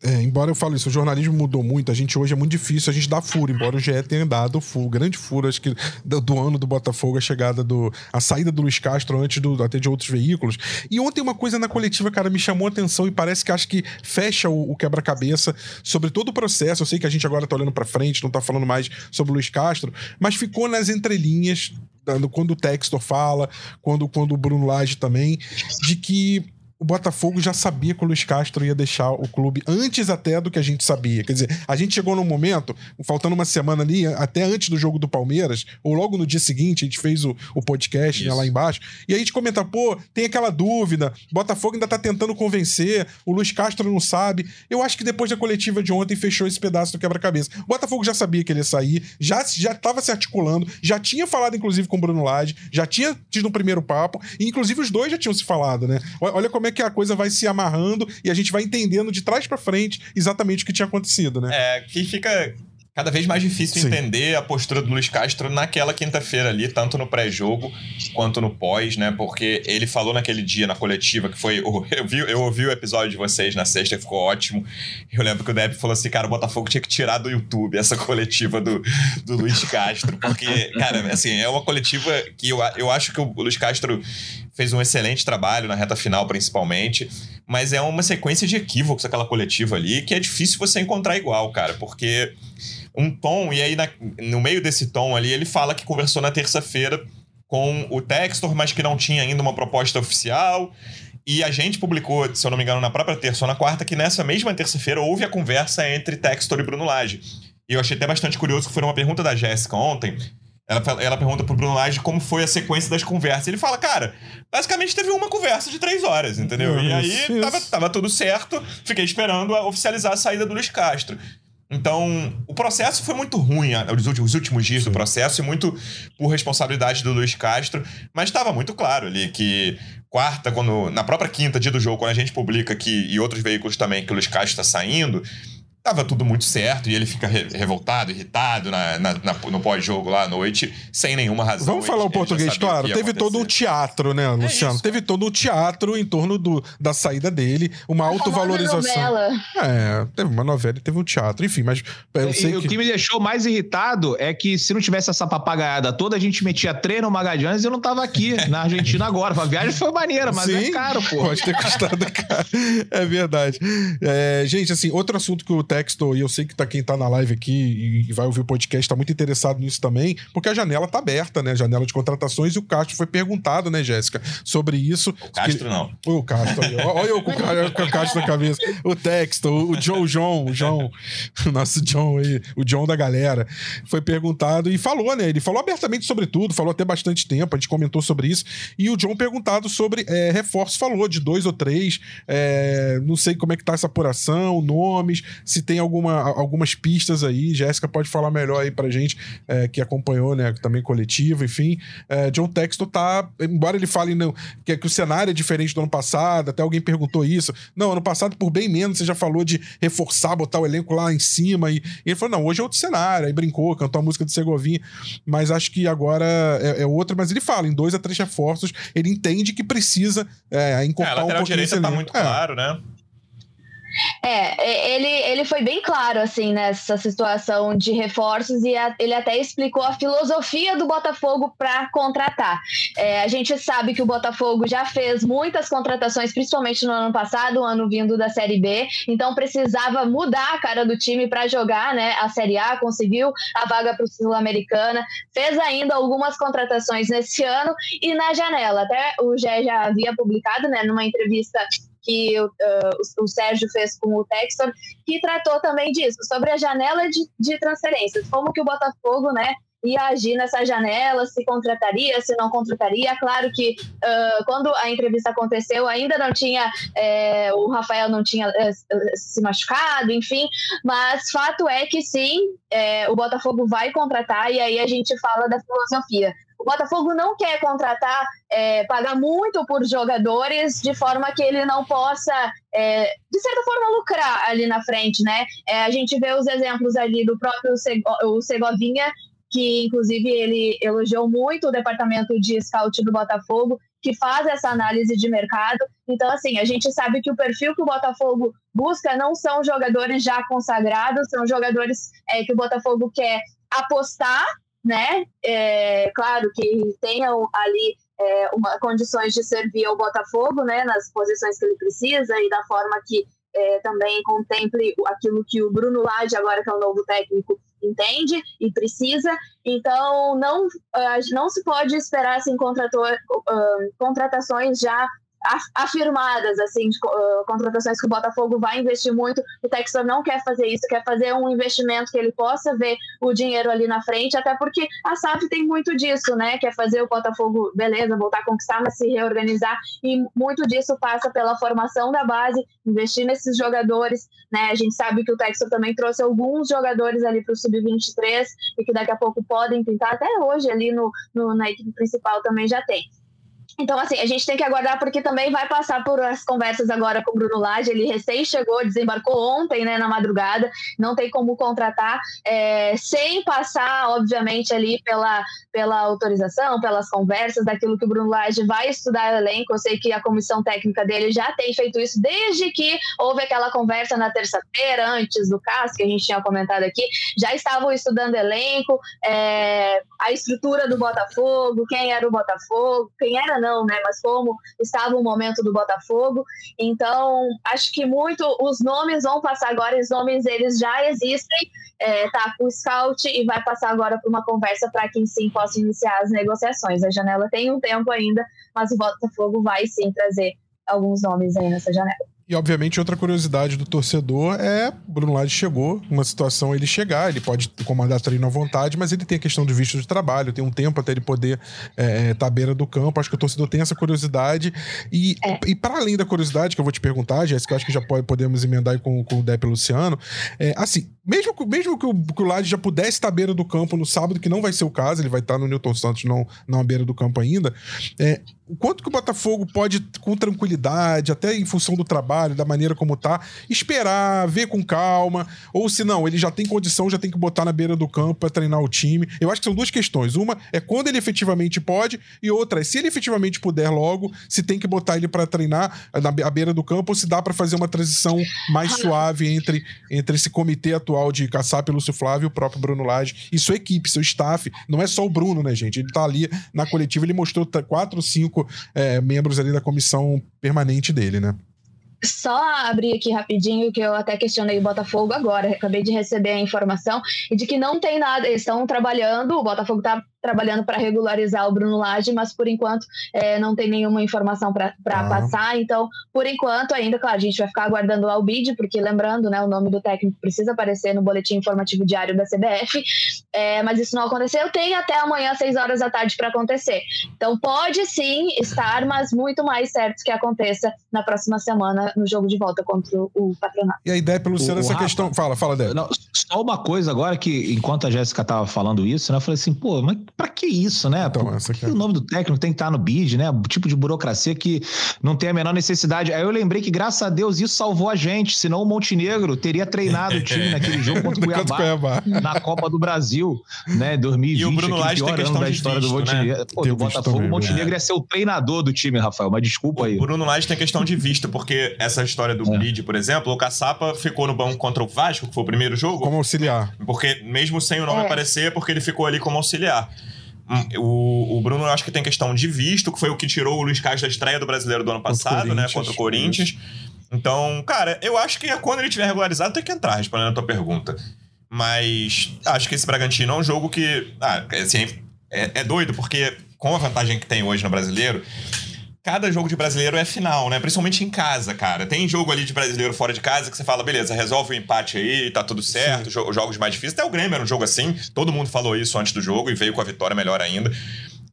é, embora eu fale isso, o jornalismo mudou muito, a gente hoje é muito difícil a gente dar furo, embora o GE tenha dado furo, grande furo, acho que do, do, ano do Botafogo, a chegada do. a saída do Luiz Castro antes do, até de outros veículos. E ontem uma coisa na coletiva, cara, me chamou a atenção e parece que acho que fecha o, o quebra-cabeça sobre todo o processo. Eu sei que a gente agora tá olhando para frente, não tá falando mais sobre o Luiz Castro, mas ficou nas entrelinhas, quando o Textor fala, quando, quando o Bruno Lage também, de que o Botafogo já sabia que o Luiz Castro ia deixar o clube antes até do que a gente sabia. Quer dizer, a gente chegou num momento, faltando uma semana ali, até antes do jogo do Palmeiras, ou logo no dia seguinte, a gente fez o, o podcast né, lá embaixo, e a gente comenta, pô, tem aquela dúvida, o Botafogo ainda tá tentando convencer, o Luiz Castro não sabe. Eu acho que depois da coletiva de ontem fechou esse pedaço do quebra-cabeça. O Botafogo já sabia que ele ia sair, já, já tava se articulando, já tinha falado, inclusive, com o Bruno Lage, já tinha tido um primeiro papo, e inclusive os dois já tinham se falado, né? Olha como é que a coisa vai se amarrando e a gente vai entendendo de trás para frente exatamente o que tinha acontecido, né? É, que fica cada vez mais difícil Sim. entender a postura do Luiz Castro naquela quinta-feira ali, tanto no pré-jogo quanto no pós, né? Porque ele falou naquele dia na coletiva que foi. (laughs) Eu, vi, eu ouvi o episódio de vocês na sexta e ficou ótimo. Eu lembro que o Deb falou assim: cara, o Botafogo tinha que tirar do YouTube essa coletiva do, do Luiz Castro. Porque, cara, assim, é uma coletiva que eu, eu acho que o Luiz Castro fez um excelente trabalho na reta final, principalmente. Mas é uma sequência de equívocos aquela coletiva ali que é difícil você encontrar igual, cara, porque um tom, e aí na, no meio desse tom ali, ele fala que conversou na terça-feira com o Textor, mas que não tinha ainda uma proposta oficial. E a gente publicou, se eu não me engano, na própria terça ou na quarta, que nessa mesma terça-feira houve a conversa entre Textor e Bruno Lage. E eu achei até bastante curioso que foi uma pergunta da Jéssica ontem, ela, ela pergunta pro Bruno Lage como foi a sequência das conversas. Ele fala, cara, basicamente teve uma conversa de três horas, entendeu? e aí tava, tava tudo certo, fiquei esperando oficializar a saída do Luiz Castro. Então, o processo foi muito ruim, os últimos dias Sim. do processo, e muito por responsabilidade do Luiz Castro, mas estava muito claro ali que quarta, quando na própria quinta dia do jogo, quando a gente publica aqui e outros veículos também que o Luiz Castro está saindo, Tava tudo muito certo e ele fica re revoltado, irritado na, na, na no pós-jogo lá à noite, sem nenhuma razão. Vamos falar o português, claro. Teve acontecer. todo um teatro, né, é Luciano? É Teve todo um teatro em torno do, da saída dele, uma autovalorização. É, teve uma novela e teve um teatro. Enfim, mas eu sei e, que... O que me deixou mais irritado é que se não tivesse essa papagaiada toda, a gente metia treino no Magalhães e eu não tava aqui (laughs) na Argentina agora. A viagem foi maneira, mas é Sim, é caro, pô. Pode ter custado caro. É verdade. É, gente, assim, outro assunto que o Textor, e eu sei que tá quem tá na live aqui e vai ouvir o podcast, tá muito interessado nisso também, porque a janela tá aberta, né? A janela de contratações, e o Castro foi perguntado, né, Jéssica, sobre isso. O Castro que... não. O Castro aí. Olha eu com o Castro na cabeça. O Textor, o John, o John, o John, o nosso John aí, o John da galera, foi perguntado e falou, né? Ele falou abertamente sobre tudo, falou até bastante tempo, a gente comentou sobre isso. E o John perguntado sobre é, reforço, falou de dois ou três. É, não sei como é que tá essa apuração, nomes, se tem alguma, algumas pistas aí. Jéssica pode falar melhor aí pra gente, é, que acompanhou, né? Também coletivo, enfim. É, John Textor tá, embora ele fale não, que, que o cenário é diferente do ano passado, até alguém perguntou isso. Não, ano passado, por bem menos, você já falou de reforçar, botar o elenco lá em cima. E, e ele falou: não, hoje é outro cenário. Aí brincou, cantou a música de Segovinha, mas acho que agora é, é outro. Mas ele fala, em dois a três reforços, ele entende que precisa é, encorpar é, a lateral um direita tá muito claro, né? É, ele, ele foi bem claro, assim, nessa situação de reforços e a, ele até explicou a filosofia do Botafogo para contratar. É, a gente sabe que o Botafogo já fez muitas contratações, principalmente no ano passado, um ano vindo da Série B, então precisava mudar a cara do time para jogar né, a Série A, conseguiu a vaga para o Sul-Americana, fez ainda algumas contratações nesse ano e na janela. Até o Gé já havia publicado né, numa entrevista que uh, o, o, Sérgio fez com o Textor, que tratou também disso, sobre a janela de, de transferências, como que o Botafogo, né, ia agir nessa janela, se contrataria, se não contrataria. Claro que uh, quando a entrevista aconteceu, ainda não tinha, é, o Rafael não tinha é, se machucado, enfim, mas fato é que sim, é, o Botafogo vai contratar e aí a gente fala da filosofia. O Botafogo não quer contratar, é, pagar muito por jogadores de forma que ele não possa, é, de certa forma, lucrar ali na frente, né? É, a gente vê os exemplos ali do próprio Sego, o Segovinha, que inclusive ele elogiou muito o departamento de scout do Botafogo, que faz essa análise de mercado. Então, assim, a gente sabe que o perfil que o Botafogo busca não são jogadores já consagrados, são jogadores é, que o Botafogo quer apostar né? É, claro que tenham ali é, uma, condições de servir ao Botafogo, né? Nas posições que ele precisa e da forma que é, também contemple aquilo que o Bruno Lage, agora que é o novo técnico, entende e precisa. Então, não, não se pode esperar assim, contrator, uh, contratações já afirmadas, assim, de uh, contratações que o Botafogo vai investir muito. O Textor não quer fazer isso, quer fazer um investimento que ele possa ver o dinheiro ali na frente, até porque a SAF tem muito disso, né? Quer fazer o Botafogo, beleza, voltar a conquistar, mas se reorganizar, e muito disso passa pela formação da base, investir nesses jogadores, né? A gente sabe que o Textor também trouxe alguns jogadores ali para o Sub-23 e que daqui a pouco podem pintar, até hoje ali no, no na equipe principal também já tem. Então, assim, a gente tem que aguardar porque também vai passar por as conversas agora com o Bruno Lage. Ele recém chegou, desembarcou ontem, né, na madrugada. Não tem como contratar é, sem passar, obviamente, ali pela, pela autorização, pelas conversas, daquilo que o Bruno Lage vai estudar o elenco. Eu sei que a comissão técnica dele já tem feito isso desde que houve aquela conversa na terça-feira, antes do CAS, que a gente tinha comentado aqui. Já estavam estudando elenco, é, a estrutura do Botafogo, quem era o Botafogo, quem era não, né? Mas como estava o momento do Botafogo. Então, acho que muito os nomes vão passar agora, os nomes eles já existem, é, tá com o scout e vai passar agora para uma conversa para que sim possa iniciar as negociações. A janela tem um tempo ainda, mas o Botafogo vai sim trazer alguns nomes aí nessa janela. E, obviamente, outra curiosidade do torcedor é Bruno Lage chegou, uma situação ele chegar, ele pode comandar treino à vontade, mas ele tem a questão de visto de trabalho, tem um tempo até ele poder estar é, é, tá à beira do campo. Acho que o torcedor tem essa curiosidade. E, é. e para além da curiosidade que eu vou te perguntar, Jéssica, acho que já pode, podemos emendar aí com, com o Depp Luciano, é, assim, mesmo, mesmo que o, que o Lage já pudesse estar à beira do campo no sábado, que não vai ser o caso, ele vai estar no Newton Santos, não, não à beira do campo ainda, é, o quanto que o Botafogo pode, com tranquilidade, até em função do trabalho, da maneira como tá, esperar, ver com calma, ou se não, ele já tem condição, já tem que botar na beira do campo para treinar o time. Eu acho que são duas questões. Uma é quando ele efetivamente pode, e outra é se ele efetivamente puder logo, se tem que botar ele para treinar na beira do campo, ou se dá para fazer uma transição mais suave entre, entre esse comitê atual de Caçap, Lúcio Flávio e o próprio Bruno Lage e sua equipe, seu staff. Não é só o Bruno, né, gente? Ele tá ali na coletiva, ele mostrou quatro, cinco é, membros ali da comissão permanente dele, né? Só abrir aqui rapidinho, que eu até questionei o Botafogo agora, acabei de receber a informação, de que não tem nada, eles estão trabalhando, o Botafogo está trabalhando para regularizar o Bruno Lage, mas por enquanto é, não tem nenhuma informação para ah. passar. Então, por enquanto, ainda, claro, a gente vai ficar aguardando o Albid, porque lembrando, né, o nome do técnico precisa aparecer no boletim informativo diário da CBF, é, mas isso não aconteceu. Tem até amanhã, às 6 horas da tarde, para acontecer. Então, pode sim estar, mas muito mais certo que aconteça na próxima semana no jogo de volta contra o Patronato. E a ideia pelo Luciano, essa Rafa, questão. Fala, fala, Débora. Só uma coisa agora que, enquanto a Jéssica estava falando isso, né, eu falei assim, pô, mas pra que isso, né? Então, essa aqui... O nome do técnico tem que estar no bid, né? O tipo de burocracia que não tem a menor necessidade. Aí eu lembrei que, graças a Deus, isso salvou a gente, senão o Montenegro teria treinado o time (laughs) naquele jogo (laughs) contra o Cuiabá, Cuiabá, na Copa do Brasil, né? 2020. E o Bruno Lage tem questão da história visto, do Montenegro. Né? Pô, do Botafogo, também, o Montenegro é. ia ser o treinador do time, Rafael, mas desculpa aí. O Bruno Lage tem questão de vista, porque essa história do é. bid, por exemplo, o Caçapa ficou no banco contra o Vasco, que foi o primeiro jogo. Como auxiliar. Porque mesmo sem o nome é. aparecer, porque ele ficou ali como auxiliar. O, o Bruno, acho que tem questão de visto, que foi o que tirou o Luiz Castro da estreia do brasileiro do ano passado, né? Contra o Corinthians. Então, cara, eu acho que quando ele tiver regularizado, tem que entrar, respondendo a tua pergunta. Mas acho que esse Bragantino é um jogo que. Ah, assim, é, é doido, porque com a vantagem que tem hoje no brasileiro, cada jogo de brasileiro é final, né? Principalmente em casa, cara. Tem jogo ali de brasileiro fora de casa que você fala, beleza, resolve o empate aí, tá tudo certo, Sim. jogos mais difíceis. Até o Grêmio era um jogo assim, todo mundo falou isso antes do jogo e veio com a vitória melhor ainda.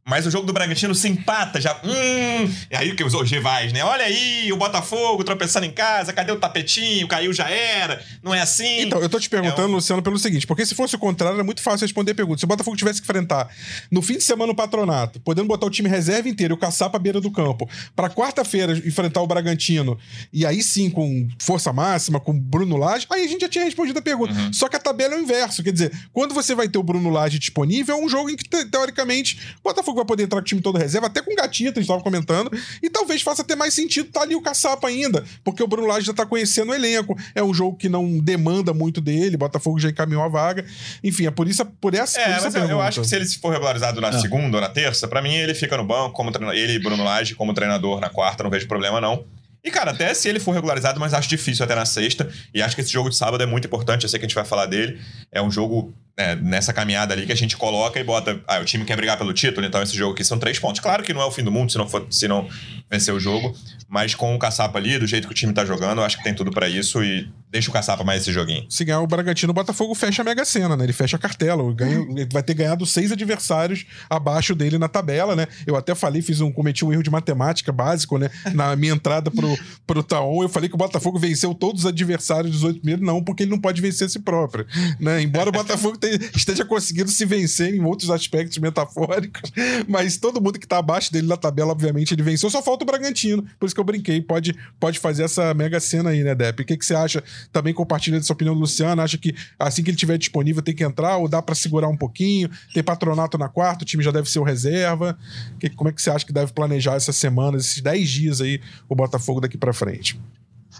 Mas o jogo do Bragantino se empata já. Hum, e aí que os ogivais, né? Olha aí, o Botafogo tropeçando em casa, cadê o tapetinho? Caiu, já era. Não é assim. Então, eu tô te perguntando, é um... Luciano, pelo seguinte: porque se fosse o contrário, era muito fácil responder a pergunta. Se o Botafogo tivesse que enfrentar no fim de semana o patronato, podendo botar o time reserva inteiro e o caçar pra beira do campo, pra quarta-feira enfrentar o Bragantino, e aí sim com força máxima, com Bruno Lage, aí a gente já tinha respondido a pergunta. Uhum. Só que a tabela é o inverso. Quer dizer, quando você vai ter o Bruno Lage disponível, é um jogo em que, teoricamente, o Botafogo vai poder entrar com o time todo reserva, até com gatita, a gente tava comentando, e talvez faça até mais sentido tá ali o caçapa ainda, porque o Bruno Lage já tá conhecendo o elenco. É um jogo que não demanda muito dele, Botafogo já encaminhou a vaga. Enfim, é por isso, por essa, é, por mas eu, eu, acho que se ele for regularizado na é. segunda ou na terça, para mim ele fica no banco como treinador, ele e Bruno Lage como treinador na quarta, não vejo problema não. E, cara, até se ele for regularizado, mas acho difícil até na sexta. E acho que esse jogo de sábado é muito importante. Eu sei que a gente vai falar dele. É um jogo é, nessa caminhada ali que a gente coloca e bota. Ah, o time quer brigar pelo título, então esse jogo aqui são três pontos. Claro que não é o fim do mundo se não, for, se não vencer o jogo. Mas com o caçapa ali, do jeito que o time tá jogando, eu acho que tem tudo para isso e deixa o caçapa mais esse joguinho. Se ganhar o Bragantino, o Botafogo fecha a Mega Sena, né? Ele fecha a cartela. Ele vai ter ganhado seis adversários abaixo dele na tabela, né? Eu até falei, fiz um, cometi um erro de matemática básico, né? Na minha entrada pro, pro Taon, eu falei que o Botafogo venceu todos os adversários dos oito primeiros. Não, porque ele não pode vencer a si próprio. Né? Embora o Botafogo tenha, esteja conseguindo se vencer em outros aspectos metafóricos, mas todo mundo que tá abaixo dele na tabela, obviamente, ele venceu. Só falta o Bragantino. Por isso que eu brinquei. Pode, pode fazer essa mega cena aí, né, Depp? O que, que você acha? Também compartilha dessa opinião do Luciano. Acha que assim que ele tiver disponível tem que entrar ou dá para segurar um pouquinho? Tem patronato na quarta, o time já deve ser o reserva. Que, como é que você acha que deve planejar essas semanas, esses 10 dias aí, o Botafogo daqui para frente?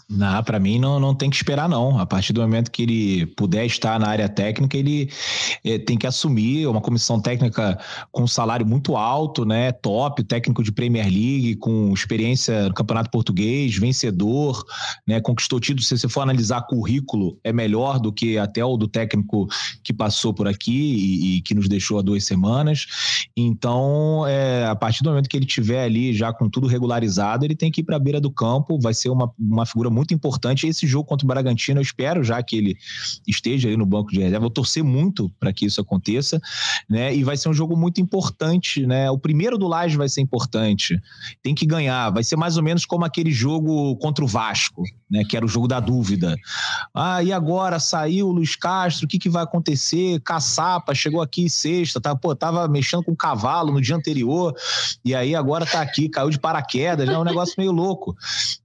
Não, para mim não, não tem que esperar, não. A partir do momento que ele puder estar na área técnica, ele é, tem que assumir uma comissão técnica com um salário muito alto, né? Top, técnico de Premier League, com experiência no Campeonato Português, vencedor, né? Conquistou título. Se você for analisar currículo, é melhor do que até o do técnico que passou por aqui e, e que nos deixou há duas semanas. Então, é, a partir do momento que ele tiver ali já com tudo regularizado, ele tem que ir para a beira do campo. Vai ser uma, uma figura muito importante. Esse jogo contra o Bragantino, eu espero já que ele esteja aí no banco de reserva. Vou torcer muito para que isso aconteça, né? E vai ser um jogo muito importante, né? O primeiro do Laje vai ser importante. Tem que ganhar. Vai ser mais ou menos como aquele jogo contra o Vasco, né? Que era o jogo da dúvida. Ah, e agora saiu o Luiz Castro, o que, que vai acontecer? Caçapa chegou aqui sexta, tá, pô, tava mexendo com o cavalo no dia anterior, e aí agora tá aqui, caiu de paraquedas, né? Um negócio meio louco.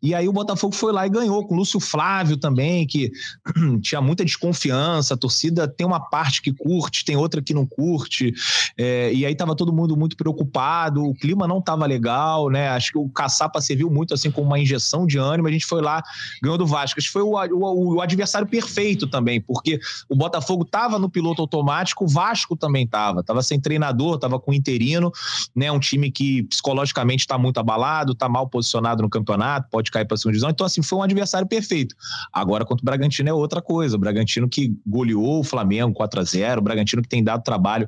E aí o Botafogo foi lá e ganhou com o Lúcio Flávio também, que (clears throat) tinha muita desconfiança. A torcida tem uma parte que curte, tem outra que não curte. É, e aí tava todo mundo muito preocupado, o clima não tava legal, né? Acho que o Caçapa serviu muito assim como uma injeção de ânimo. A gente foi lá ganhou do Vasco. Acho que foi o, o, o adversário perfeito também, porque o Botafogo estava no piloto automático, o Vasco também estava. Estava sem treinador, estava com interino, né? Um time que psicologicamente está muito abalado, está mal posicionado no campeonato, pode cair para segunda divisão. Então, assim, foi um adversário perfeito. Agora, contra o Bragantino é outra coisa. O Bragantino que goleou o Flamengo 4 a 0 o Bragantino que tem dado trabalho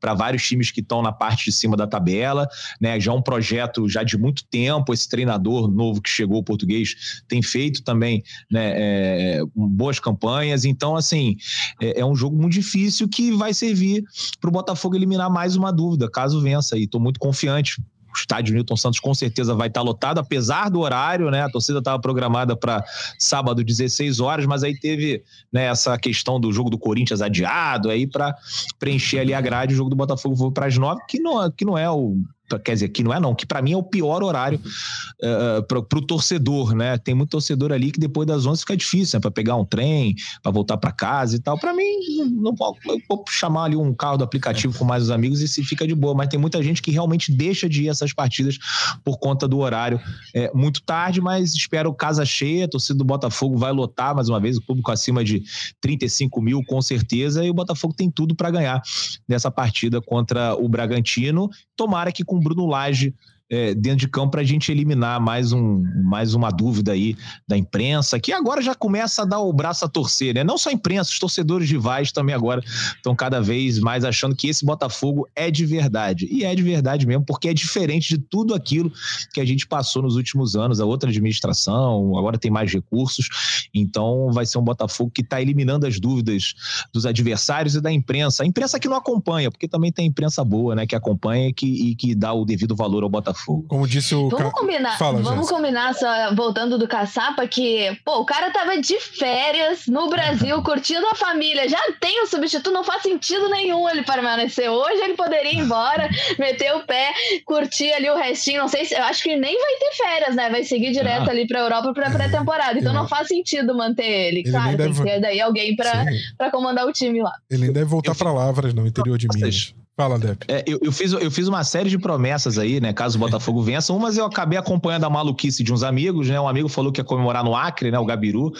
para vários times que estão na parte de cima da tabela, né? Já um projeto já de muito tempo, esse treinador novo que chegou, o português, tem feito também né, é, boas campanhas. Então, assim, é, é, um jogo muito difícil que vai servir para o Botafogo eliminar mais uma dúvida, caso vença. E estou muito confiante o estádio Newton Santos com certeza vai estar lotado, apesar do horário, né? A torcida estava programada para sábado, 16 horas, mas aí teve né, essa questão do jogo do Corinthians adiado, aí para preencher ali a grade, o jogo do Botafogo foi para as 9, que não, que não é o quer dizer, que não é não, que para mim é o pior horário uh, eh, para o torcedor, né? Tem muito torcedor ali que depois das 11 fica difícil, né? Para pegar um trem, para voltar para casa e tal. Para mim, não vou, vou chamar ali um carro do aplicativo com mais os amigos e se fica de boa. Mas tem muita gente que realmente deixa de ir essas partidas por conta do horário é, muito tarde, mas espero casa cheia, a torcida do Botafogo vai lotar mais uma vez, o público acima de 35 mil com certeza, e o Botafogo tem tudo para ganhar nessa partida contra o Bragantino. Tomara que com Bruno Lage é, dentro de campo para a gente eliminar mais, um, mais uma dúvida aí da imprensa, que agora já começa a dar o braço a torcer, né? Não só a imprensa, os torcedores rivais também agora estão cada vez mais achando que esse Botafogo é de verdade. E é de verdade mesmo, porque é diferente de tudo aquilo que a gente passou nos últimos anos, a outra administração, agora tem mais recursos, então vai ser um Botafogo que está eliminando as dúvidas dos adversários e da imprensa. A imprensa que não acompanha, porque também tem imprensa boa, né? Que acompanha e que, e que dá o devido valor ao Botafogo. Botafogo. Como disse o. Vamos combinar, Fala, vamos combinar, só, voltando do caçapa, que, pô, o cara tava de férias no Brasil, (laughs) curtindo a família. Já tem o substituto, não faz sentido nenhum ele permanecer. Hoje ele poderia ir embora, (laughs) meter o pé, curtir ali o restinho. Não sei se. Eu acho que nem vai ter férias, né? Vai seguir direto ah. ali pra Europa pra pré-temporada. Então não faz sentido manter ele. ele claro, tem deve... que ter daí alguém pra, pra comandar o time lá. Ele nem deve voltar eu pra Lavras, no interior de Minas. Fala, Depp. É, eu, eu, fiz, eu fiz uma série de promessas aí, né? Caso o Botafogo vença. Umas eu acabei acompanhando a maluquice de uns amigos, né? Um amigo falou que ia comemorar no Acre, né? O Gabiru.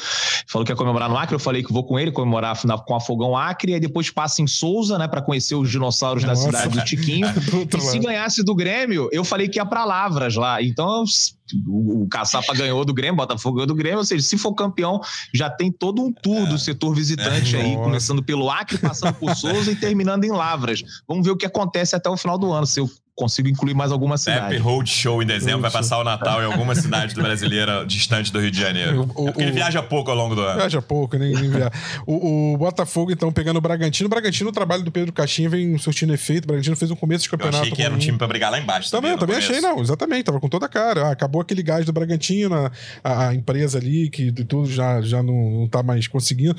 Falou que ia comemorar no Acre. Eu falei que vou com ele comemorar na, com a Fogão Acre. E aí depois passa em Souza, né? Pra conhecer os dinossauros Nossa. da cidade do Tiquinho. (laughs) e se ganhasse do Grêmio, eu falei que ia pra Lavras lá. Então o, Caçapa ganhou do Grêmio, Botafogo ganhou do Grêmio, ou seja, se for campeão, já tem todo um tour é. do setor visitante é, aí, começando pelo Acre, passando por Souza e terminando em Lavras. Vamos ver o que acontece até o final do ano, se o consigo incluir mais alguma cidade. Happy Road Show em dezembro, vai passar o Natal em alguma cidade brasileira (laughs) distante do Rio de Janeiro. O, o, é porque ele viaja pouco ao longo do ano. Viaja pouco, nem, nem viaja. (laughs) o, o, Botafogo, então, pegando o Bragantino. O Bragantino, o trabalho do Pedro Caixinha vem surtindo efeito. O Bragantino fez um começo de campeonato. Eu achei que era um time pra brigar lá embaixo. Também, eu também achei, não. Exatamente, tava com toda a cara. Ah, acabou aquele gás do Bragantino, a, a, empresa ali, que tudo já, já não, não tá mais conseguindo.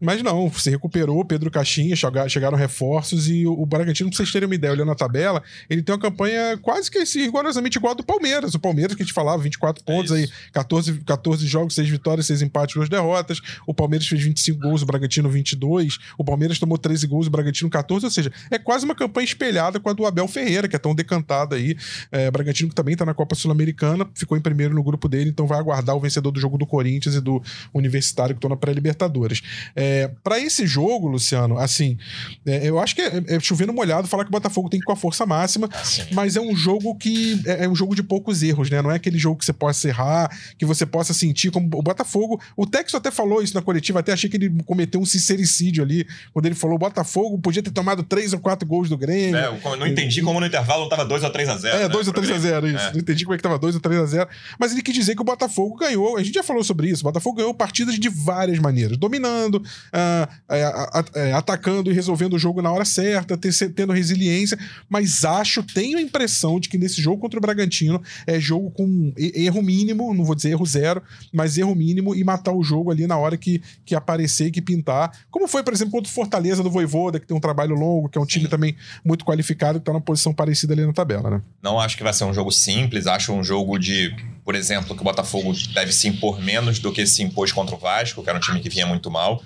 Mas não, se recuperou, Pedro Caixinha, chegaram reforços e o, o Bragantino, pra vocês terem uma ideia, olhando a tabela, ele tem uma campanha quase que esse, rigorosamente igual ao do Palmeiras. O Palmeiras, que a gente falava, 24 é pontos é aí, 14, 14 jogos, 6 vitórias, 6 empates, 2 derrotas. O Palmeiras fez 25 gols, o Bragantino 22. O Palmeiras tomou 13 gols, o Bragantino 14. Ou seja, é quase uma campanha espelhada com a do Abel Ferreira, que é tão decantada aí. É, Bragantino que também está na Copa Sul-Americana, ficou em primeiro no grupo dele, então vai aguardar o vencedor do jogo do Corinthians e do Universitário, que estão na pré-Libertadores. É, para esse jogo, Luciano, assim, é, eu acho que é, é chovendo molhado falar que o Botafogo tem que ir com a força máxima, ah, mas é um jogo que é, é, um jogo de poucos erros, né? Não é aquele jogo que você possa errar, que você possa sentir como o Botafogo. O Texo até falou isso na coletiva, até achei que ele cometeu um sincericídio ali, quando ele falou: o Botafogo podia ter tomado três ou quatro gols do Grêmio. É, eu não entendi como no intervalo não tava 2 ou 3 a 0 É, 2 né, ou 3 a 0 isso. É. Não entendi como é que tava 2 ou 3 a 0 Mas ele quis dizer que o Botafogo ganhou. A gente já falou sobre isso. O Botafogo ganhou partidas de várias maneiras, dominando, uh, atacando e resolvendo o jogo na hora certa, tendo resiliência. Mas acho, tenho a impressão de que nesse jogo contra o Bragantino é jogo com erro mínimo, não vou dizer erro zero, mas erro mínimo e matar o jogo ali na hora que, que aparecer e que pintar. Como foi, por exemplo, contra o Fortaleza do Voivoda, que tem um trabalho longo, que é um time Sim. também muito qualificado, que tá numa posição parecida ali na tabela, né? Não acho que vai ser um jogo simples, acho um jogo de, por exemplo, que o Botafogo deve se impor menos do que se impôs contra o Vasco, que era um time que vinha muito mal.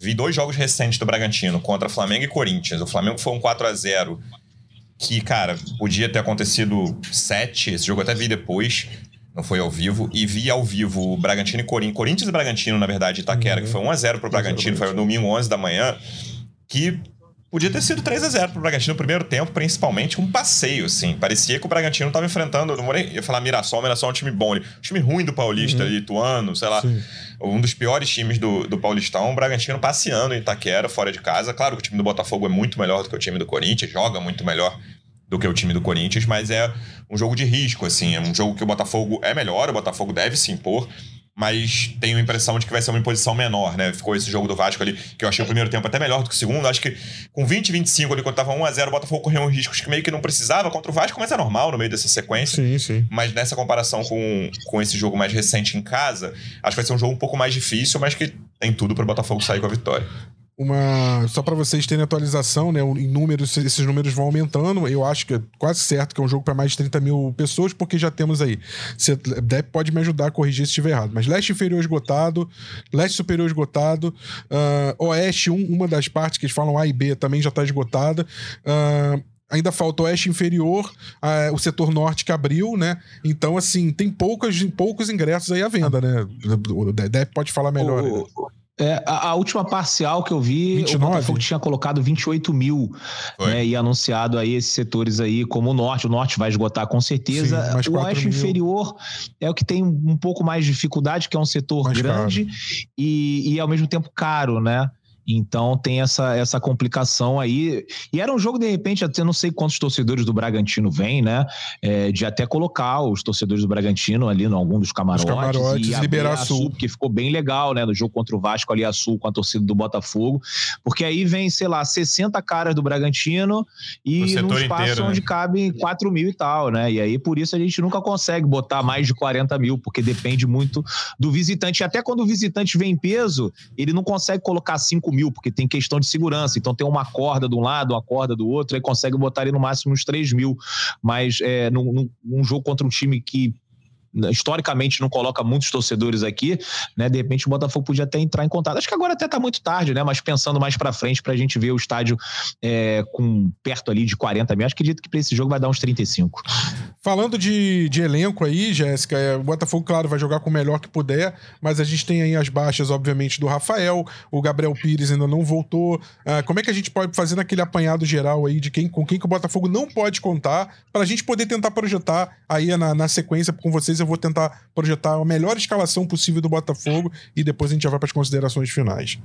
Vi dois jogos recentes do Bragantino, contra Flamengo e Corinthians. O Flamengo foi um 4 a 0 que, cara, podia ter acontecido sete, esse jogo até vi depois. não foi ao vivo, e vi ao vivo o Bragantino e Corinthians, Corinthians e Bragantino, na verdade, Itaquera, uhum. que foi 1x0 pro Bragantino, foi no domingo 11 da manhã, que podia ter sido 3 a 0 pro Bragantino no primeiro tempo, principalmente um passeio, assim. Parecia que o Bragantino tava enfrentando, não morei, ia falar Mirassol, Mirassol é um time bom, um time ruim do Paulista, uhum. lituano, sei lá. Sim. Um dos piores times do, do Paulistão, o Bragantino passeando em Itaquera, fora de casa. Claro que o time do Botafogo é muito melhor do que o time do Corinthians, joga muito melhor do que o time do Corinthians, mas é um jogo de risco, assim. É um jogo que o Botafogo é melhor, o Botafogo deve se impor mas tenho a impressão de que vai ser uma imposição menor, né? Ficou esse jogo do Vasco ali, que eu achei o primeiro tempo até melhor do que o segundo. Acho que com 20, 25 ali, quando tava 1x0, o Botafogo correu uns riscos que meio que não precisava contra o Vasco, mas é normal no meio dessa sequência. Sim, sim. Mas nessa comparação com, com esse jogo mais recente em casa, acho que vai ser um jogo um pouco mais difícil, mas que tem tudo para o Botafogo sair com a vitória uma. Só para vocês terem atualização, né? Em números, esses números vão aumentando. Eu acho que é quase certo que é um jogo para mais de 30 mil pessoas, porque já temos aí. Você pode me ajudar a corrigir se estiver errado. Mas leste inferior esgotado, leste superior esgotado, uh, oeste, um, uma das partes que eles falam A e B também já está esgotada. Uh, Ainda falta o oeste inferior, uh, o setor norte que abriu, né? Então, assim, tem poucos, poucos ingressos aí à venda, né? O Dep pode falar melhor. O, né? É, a, a, última parcial que eu vi, 29? o Botafogo tinha colocado 28 mil né, e anunciado aí esses setores aí como o Norte. O Norte vai esgotar com certeza. Sim, o Oeste mil. Inferior é o que tem um pouco mais de dificuldade, que é um setor mais grande e, e ao mesmo tempo caro, né? Então tem essa, essa complicação aí. E era um jogo, de repente, até não sei quantos torcedores do Bragantino vêm, né? É, de até colocar os torcedores do Bragantino ali em algum dos camarotes. Os camarotes e liberar a Sul. Que ficou bem legal, né? No jogo contra o Vasco ali a Sul com a torcida do Botafogo. Porque aí vem, sei lá, 60 caras do Bragantino e num espaço inteiro, né? onde né? cabe 4 mil e tal, né? E aí por isso a gente nunca consegue botar mais de 40 mil, porque depende muito do visitante. E até quando o visitante vem em peso, ele não consegue colocar 5 mil mil, porque tem questão de segurança. Então tem uma corda de um lado, uma corda do outro, aí consegue botar ali no máximo uns 3 mil. Mas é, num, num jogo contra um time que historicamente não coloca muitos torcedores aqui, né? De repente o Botafogo podia até entrar em contato. Acho que agora até está muito tarde, né? Mas pensando mais para frente para a gente ver o estádio é, com perto ali de 40 mil, acho que acredito que para esse jogo vai dar uns 35. Falando de, de elenco aí, Jéssica, é, o Botafogo, claro, vai jogar com o melhor que puder, mas a gente tem aí as baixas, obviamente, do Rafael, o Gabriel Pires ainda não voltou. Ah, como é que a gente pode fazer naquele apanhado geral aí de quem com quem que o Botafogo não pode contar para a gente poder tentar projetar aí na, na sequência com vocês? Eu vou tentar projetar a melhor escalação possível do Botafogo e depois a gente já vai para as considerações finais.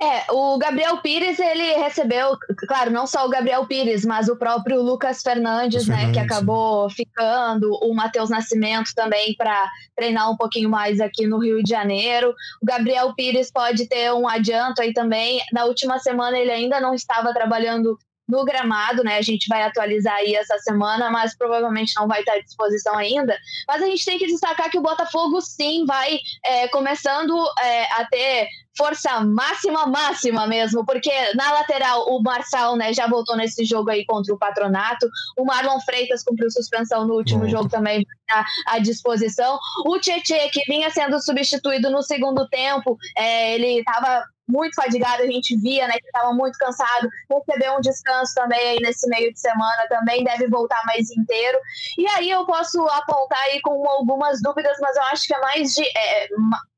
É, o Gabriel Pires, ele recebeu, claro, não só o Gabriel Pires, mas o próprio Lucas Fernandes, né, que acabou ficando, o Matheus Nascimento também para treinar um pouquinho mais aqui no Rio de Janeiro. O Gabriel Pires pode ter um adianto aí também. Na última semana ele ainda não estava trabalhando no gramado, né? A gente vai atualizar aí essa semana, mas provavelmente não vai estar à disposição ainda. Mas a gente tem que destacar que o Botafogo sim vai é, começando é, a ter força máxima, máxima mesmo, porque na lateral o Marçal, né, já voltou nesse jogo aí contra o Patronato. O Marlon Freitas cumpriu suspensão no último jogo também está à disposição. O Tietê, que vinha sendo substituído no segundo tempo, é, ele estava muito fadigado, a gente via, né, que estava muito cansado, recebeu um descanso também aí nesse meio de semana, também deve voltar mais inteiro. E aí eu posso apontar aí com algumas dúvidas, mas eu acho que é mais de é,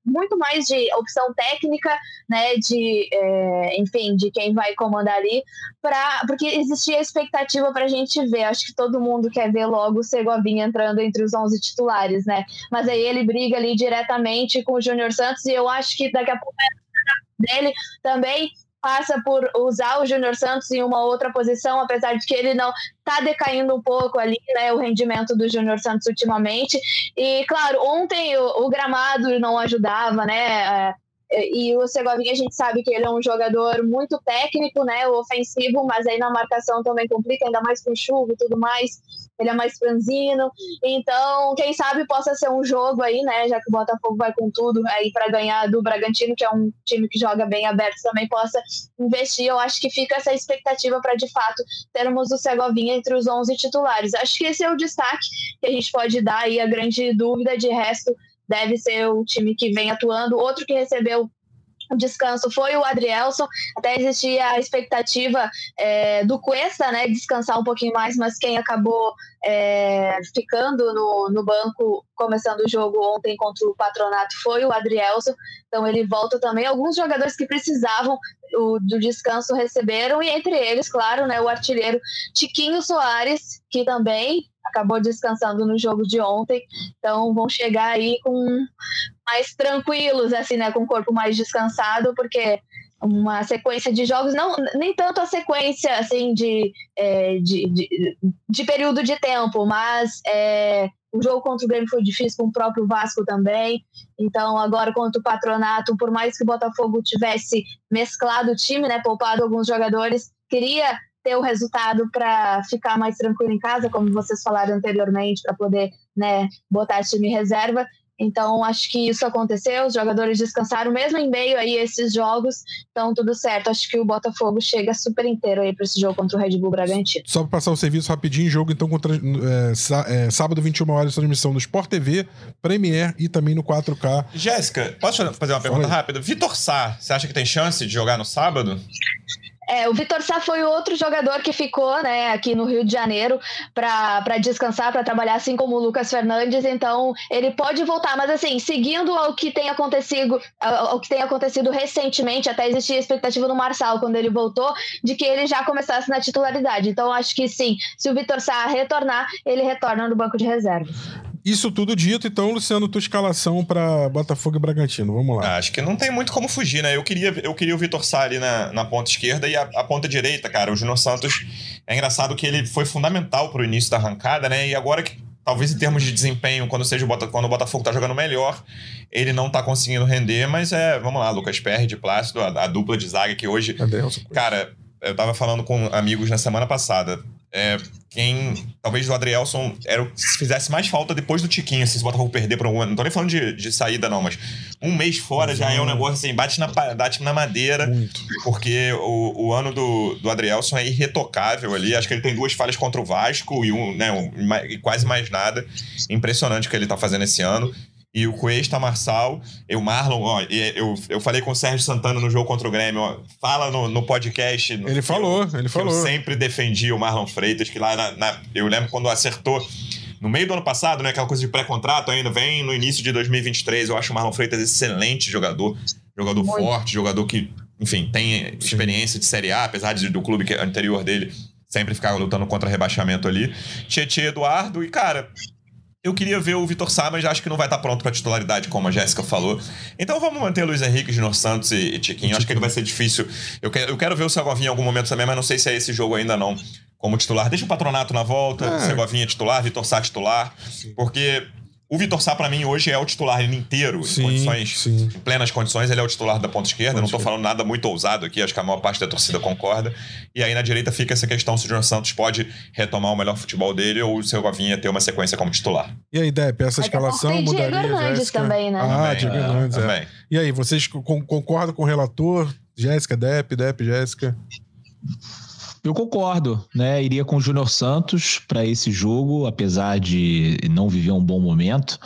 muito mais de opção técnica, né, de, é, enfim, de quem vai comandar ali, pra, porque existia expectativa para a gente ver. Acho que todo mundo quer ver logo o Segovinha entrando entre os 11 titulares, né? Mas aí ele briga ali diretamente com o Júnior Santos e eu acho que daqui a pouco dele também passa por usar o Júnior Santos em uma outra posição, apesar de que ele não está decaindo um pouco ali, né, o rendimento do Júnior Santos ultimamente. E claro, ontem o, o gramado não ajudava, né? É, e o Segovinha a gente sabe que ele é um jogador muito técnico, né, ofensivo, mas aí na marcação também complica, ainda mais com chuva e tudo mais ele é mais franzino. Então, quem sabe possa ser um jogo aí, né? Já que o Botafogo vai com tudo aí para ganhar do Bragantino, que é um time que joga bem aberto, também possa investir. Eu acho que fica essa expectativa para, de fato, termos o Segovinha entre os 11 titulares. Acho que esse é o destaque que a gente pode dar aí. A grande dúvida de resto deve ser o time que vem atuando. Outro que recebeu descanso foi o Adrielson. Até existia a expectativa é, do Cuesta, né, descansar um pouquinho mais, mas quem acabou é, ficando no, no banco, começando o jogo ontem contra o Patronato, foi o Adrielson. Então ele volta também. Alguns jogadores que precisavam o, do descanso receberam, e entre eles, claro, né, o artilheiro Tiquinho Soares, que também acabou descansando no jogo de ontem. Então vão chegar aí com mais tranquilos, assim, né, com o corpo mais descansado, porque uma sequência de jogos, não nem tanto a sequência assim de, é, de, de, de, período de tempo, mas é, o jogo contra o Grêmio foi difícil com o próprio Vasco também. Então, agora contra o Patronato, por mais que o Botafogo tivesse mesclado o time, né, poupado alguns jogadores, queria ter o resultado para ficar mais tranquilo em casa, como vocês falaram anteriormente, para poder né, botar time reserva. Então, acho que isso aconteceu, os jogadores descansaram mesmo em meio aí a esses jogos, então tudo certo. Acho que o Botafogo chega super inteiro aí para esse jogo contra o Red Bull Bragantino. Só para passar o serviço rapidinho, jogo então contra é, é, sábado 21 horas transmissão no Sport TV, Premier e também no 4K. Jéssica, posso fazer uma pergunta rápida? Vitor Sá, você acha que tem chance de jogar no sábado? É, o Vitor Sá foi outro jogador que ficou né, aqui no Rio de Janeiro para descansar, para trabalhar, assim como o Lucas Fernandes. Então, ele pode voltar, mas assim, seguindo ao que tem acontecido, ao que tem acontecido recentemente, até existia expectativa no Marçal, quando ele voltou, de que ele já começasse na titularidade. Então, acho que sim, se o Vitor Sá retornar, ele retorna no banco de reservas. Isso tudo dito, então, Luciano, tua escalação para Botafogo e Bragantino. Vamos lá. Ah, acho que não tem muito como fugir, né? Eu queria, eu queria o Vitor Sá ali na, na ponta esquerda e a, a ponta direita, cara. O Júnior Santos é engraçado que ele foi fundamental para o início da arrancada, né? E agora que talvez em termos de desempenho, quando seja o Botafogo, quando o Botafogo tá jogando melhor, ele não tá conseguindo render, mas é, vamos lá, Lucas Perry de Plácido, a, a dupla de zaga que hoje, cara, eu tava falando com amigos na semana passada. É, quem talvez o Adrielson era o se fizesse mais falta depois do Tiquinho, se o Botafogo perder por um ano. Não tô nem falando de, de saída, não, mas um mês fora já é um negócio assim, bate na, bate na madeira. Muito. Porque o, o ano do, do Adrielson é irretocável ali. Acho que ele tem duas falhas contra o Vasco e, um, né, um, e quase mais nada. Impressionante o que ele tá fazendo esse ano e o Cuesta Marçal, e o Marlon, ó, eu, eu falei com o Sérgio Santana no jogo contra o Grêmio, ó, fala no, no podcast. No, ele falou, eu, ele falou. Eu sempre defendi o Marlon Freitas, que lá na, na, eu lembro quando acertou no meio do ano passado, né, aquela coisa de pré-contrato ainda, vem no início de 2023, eu acho o Marlon Freitas excelente jogador, jogador Muito. forte, jogador que, enfim, tem experiência de Série A, apesar de, do clube que, anterior dele sempre ficar lutando contra rebaixamento ali. Tietê Eduardo, e cara, eu queria ver o Vitor Sá, mas acho que não vai estar pronto para titularidade, como a Jéssica falou. Então vamos manter Luiz Henrique, Junior Santos e, e Tiquinho. Acho que ele vai ser difícil. Eu quero, eu quero ver o Segovinha em algum momento também, mas não sei se é esse jogo ainda não. Como titular. Deixa o patronato na volta, é. Segovinha titular, Vitor Sá titular. Sim. Porque o Vitor Sá, para mim, hoje é o titular ele inteiro, sim, em condições, sim. em plenas condições, ele é o titular da ponta esquerda. Ponto não tô esquerda. falando nada muito ousado aqui, acho que a maior parte da torcida concorda. E aí na direita fica essa questão se o Júnior Santos pode retomar o melhor futebol dele ou se o Govinha ter uma sequência como titular. E aí, Depp, essa escalação tem mudaria, Diego Hernandes também, né? Ah, Diego Hernandes, é. E aí, vocês concordam com o relator? Jéssica, Depp, Depp, Jéssica? Eu concordo, né? Iria com o Júnior Santos para esse jogo, apesar de não viver um bom momento,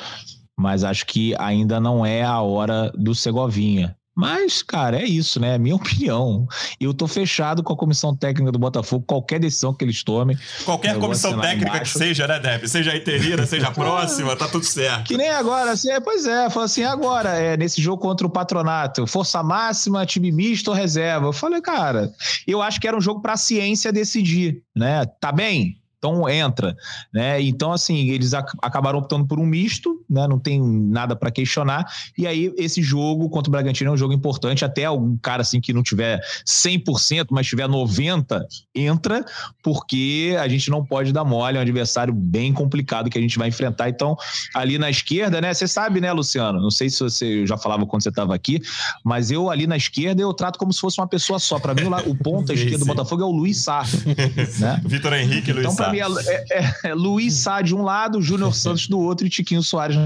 mas acho que ainda não é a hora do Segovinha. Mas, cara, é isso, né? É minha (laughs) opinião. Eu tô fechado com a comissão técnica do Botafogo, qualquer decisão que eles tomem. Qualquer comissão técnica que seja, né, Depp? Seja a interina, seja (laughs) próxima, tá tudo certo. Que nem agora, assim, é, pois é, falou assim, agora, é, nesse jogo contra o Patronato, força máxima, time misto ou reserva. Eu falei, cara, eu acho que era um jogo pra ciência decidir, né? Tá bem? Então entra, né? Então assim, eles ac acabaram optando por um misto, né? Não tem nada para questionar. E aí esse jogo contra o Bragantino é um jogo importante, até algum cara assim que não tiver 100%, mas tiver 90, entra, porque a gente não pode dar mole, é um adversário bem complicado que a gente vai enfrentar. Então, ali na esquerda, né? Você sabe, né, Luciano? Não sei se você já falava quando você estava aqui, mas eu ali na esquerda eu trato como se fosse uma pessoa só. Para mim, o ponta (laughs) esquerda do Botafogo é o Luiz Sá, (laughs) né? Vitor Henrique, Luiz então, Sá é, é, é, é Luiz Sá de um lado, Júnior (laughs) Santos do outro e Tiquinho Soares.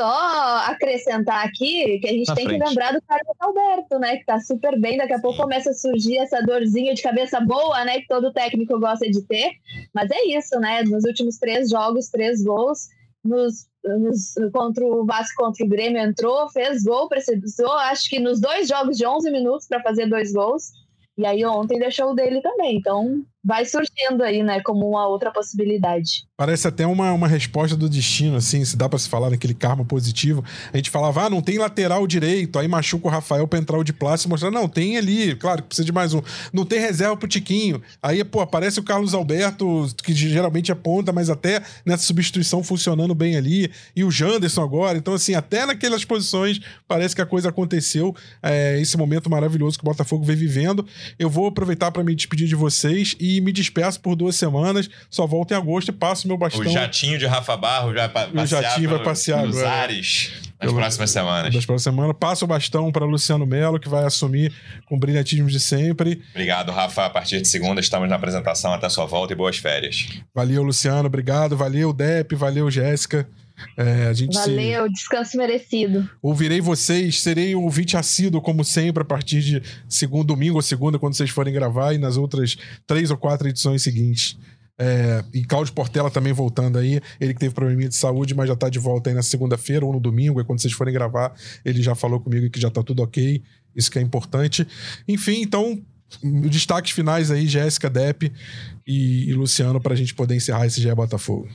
Só acrescentar aqui que a gente Na tem frente. que lembrar do Carlos Alberto, né? Que tá super bem, daqui a pouco começa a surgir essa dorzinha de cabeça boa, né? Que todo técnico gosta de ter. Mas é isso, né? Nos últimos três jogos, três gols. nos, nos, contra o Vasco contra o Grêmio entrou, fez gol, precisou, acho que nos dois jogos de 11 minutos para fazer dois gols. E aí ontem deixou o dele também. Então vai surgindo aí, né, como uma outra possibilidade. Parece até uma, uma resposta do destino, assim, se dá para se falar naquele karma positivo. A gente falava, ah, não tem lateral direito, aí machuca o Rafael pra entrar o de plástico, mostrar, não, tem ali, claro que precisa de mais um. Não tem reserva pro Tiquinho. Aí, pô, aparece o Carlos Alberto, que geralmente é ponta, mas até nessa substituição funcionando bem ali, e o Janderson agora. Então, assim, até naquelas posições parece que a coisa aconteceu. É, esse momento maravilhoso que o Botafogo vem vivendo. Eu vou aproveitar para me despedir de vocês e me despeço por duas semanas, só volto em agosto e passo meu bastão. O jatinho de Rafa Barro já pa o jatinho vai passear nos agora. ares nas Pelo, próximas semanas. Nas próximas semanas. Passo o bastão para Luciano Melo, que vai assumir com o brilhantismo de sempre. Obrigado, Rafa. A partir de segunda estamos na apresentação. Até sua volta e boas férias. Valeu, Luciano. Obrigado. Valeu, Dep. Valeu, Jéssica. É, a gente Valeu, se... descanso merecido. Ouvirei vocês, serei um ouvinte assíduo, como sempre, a partir de segundo domingo ou segunda, quando vocês forem gravar, e nas outras três ou quatro edições seguintes. É, e Cláudio Portela também voltando aí. Ele que teve probleminha de saúde, mas já tá de volta aí na segunda-feira ou no domingo. E quando vocês forem gravar, ele já falou comigo que já tá tudo ok. Isso que é importante. Enfim, então, destaques finais aí, Jéssica, Depp e, e Luciano, pra gente poder encerrar esse GE Botafogo.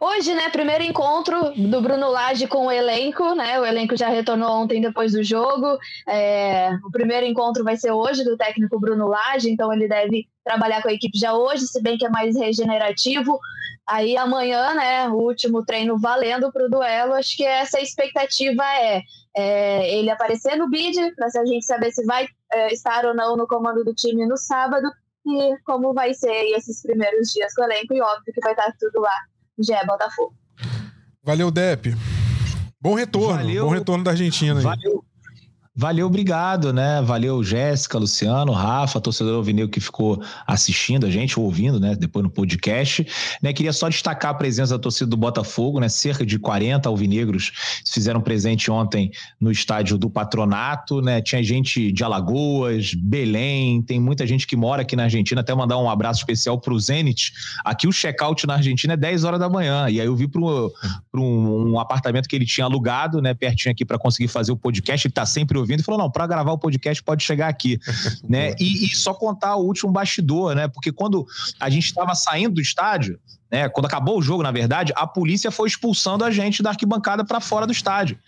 Hoje, né, primeiro encontro do Bruno Lage com o elenco, né? O elenco já retornou ontem depois do jogo. É, o primeiro encontro vai ser hoje do técnico Bruno Lage, então ele deve trabalhar com a equipe já hoje, se bem que é mais regenerativo. Aí amanhã, né, o último treino valendo para o duelo. Acho que essa expectativa é, é ele aparecer no bid, para a gente saber se vai é, estar ou não no comando do time no sábado e como vai ser esses primeiros dias com o elenco. E óbvio que vai estar tudo lá já é Botafogo. Valeu, Dep. Bom retorno, Valeu. bom retorno da Argentina. Valeu, Valeu, obrigado, né? Valeu, Jéssica, Luciano, Rafa, torcedor alvinegro que ficou assistindo a gente, ouvindo, né? Depois no podcast. Né? Queria só destacar a presença da torcida do Botafogo, né? Cerca de 40 alvinegros se fizeram presente ontem no estádio do Patronato, né? Tinha gente de Alagoas, Belém, tem muita gente que mora aqui na Argentina. Até mandar um abraço especial pro Zenit. Aqui o check-out na Argentina é 10 horas da manhã. E aí eu vi para um, um apartamento que ele tinha alugado, né? Pertinho aqui para conseguir fazer o podcast. Ele tá sempre ouvindo ouvindo e falou: não, para gravar o podcast pode chegar aqui. né? (laughs) E, e, só contar o último bastidor, né? Porque quando a gente estava saindo do estádio, né? Quando acabou o jogo, na verdade, a polícia foi expulsando a gente da arquibancada para fora do estádio.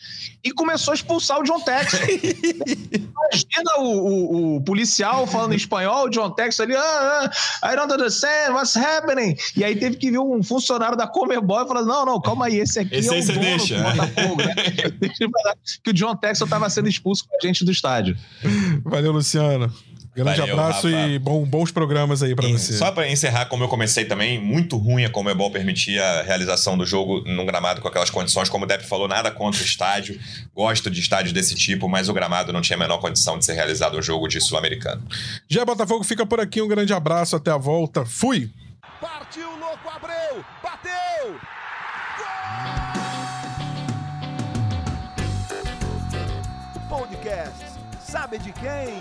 E começou a expulsar o John Tex. (laughs) Imagina o, o, o, policial falando em espanhol, o John Tex ali, ah, ah, I don't understand, what's happening? E aí teve que vir um funcionário da Comebol e falar: não, não, calma aí, esse aqui esse é o dono deixa. do Botafogo. Né? (laughs) que o John Texel estava sendo expulso com a gente do estádio. Valeu, Luciano. Grande Valeu, abraço Rafa. e bom, bons programas aí para você. Só para encerrar, como eu comecei também, muito ruim a Comebol permitir a realização do jogo num gramado com aquelas condições. Como o Depp falou, nada contra o estádio. Gosto de estádios desse tipo, mas o gramado não tinha a menor condição de ser realizado um jogo de Sul-Americano. Já Botafogo fica por aqui. Um grande abraço, até a volta. Fui! Partiu, louco, Abreu! Bateu! Gol! Podcast Sabe de quem?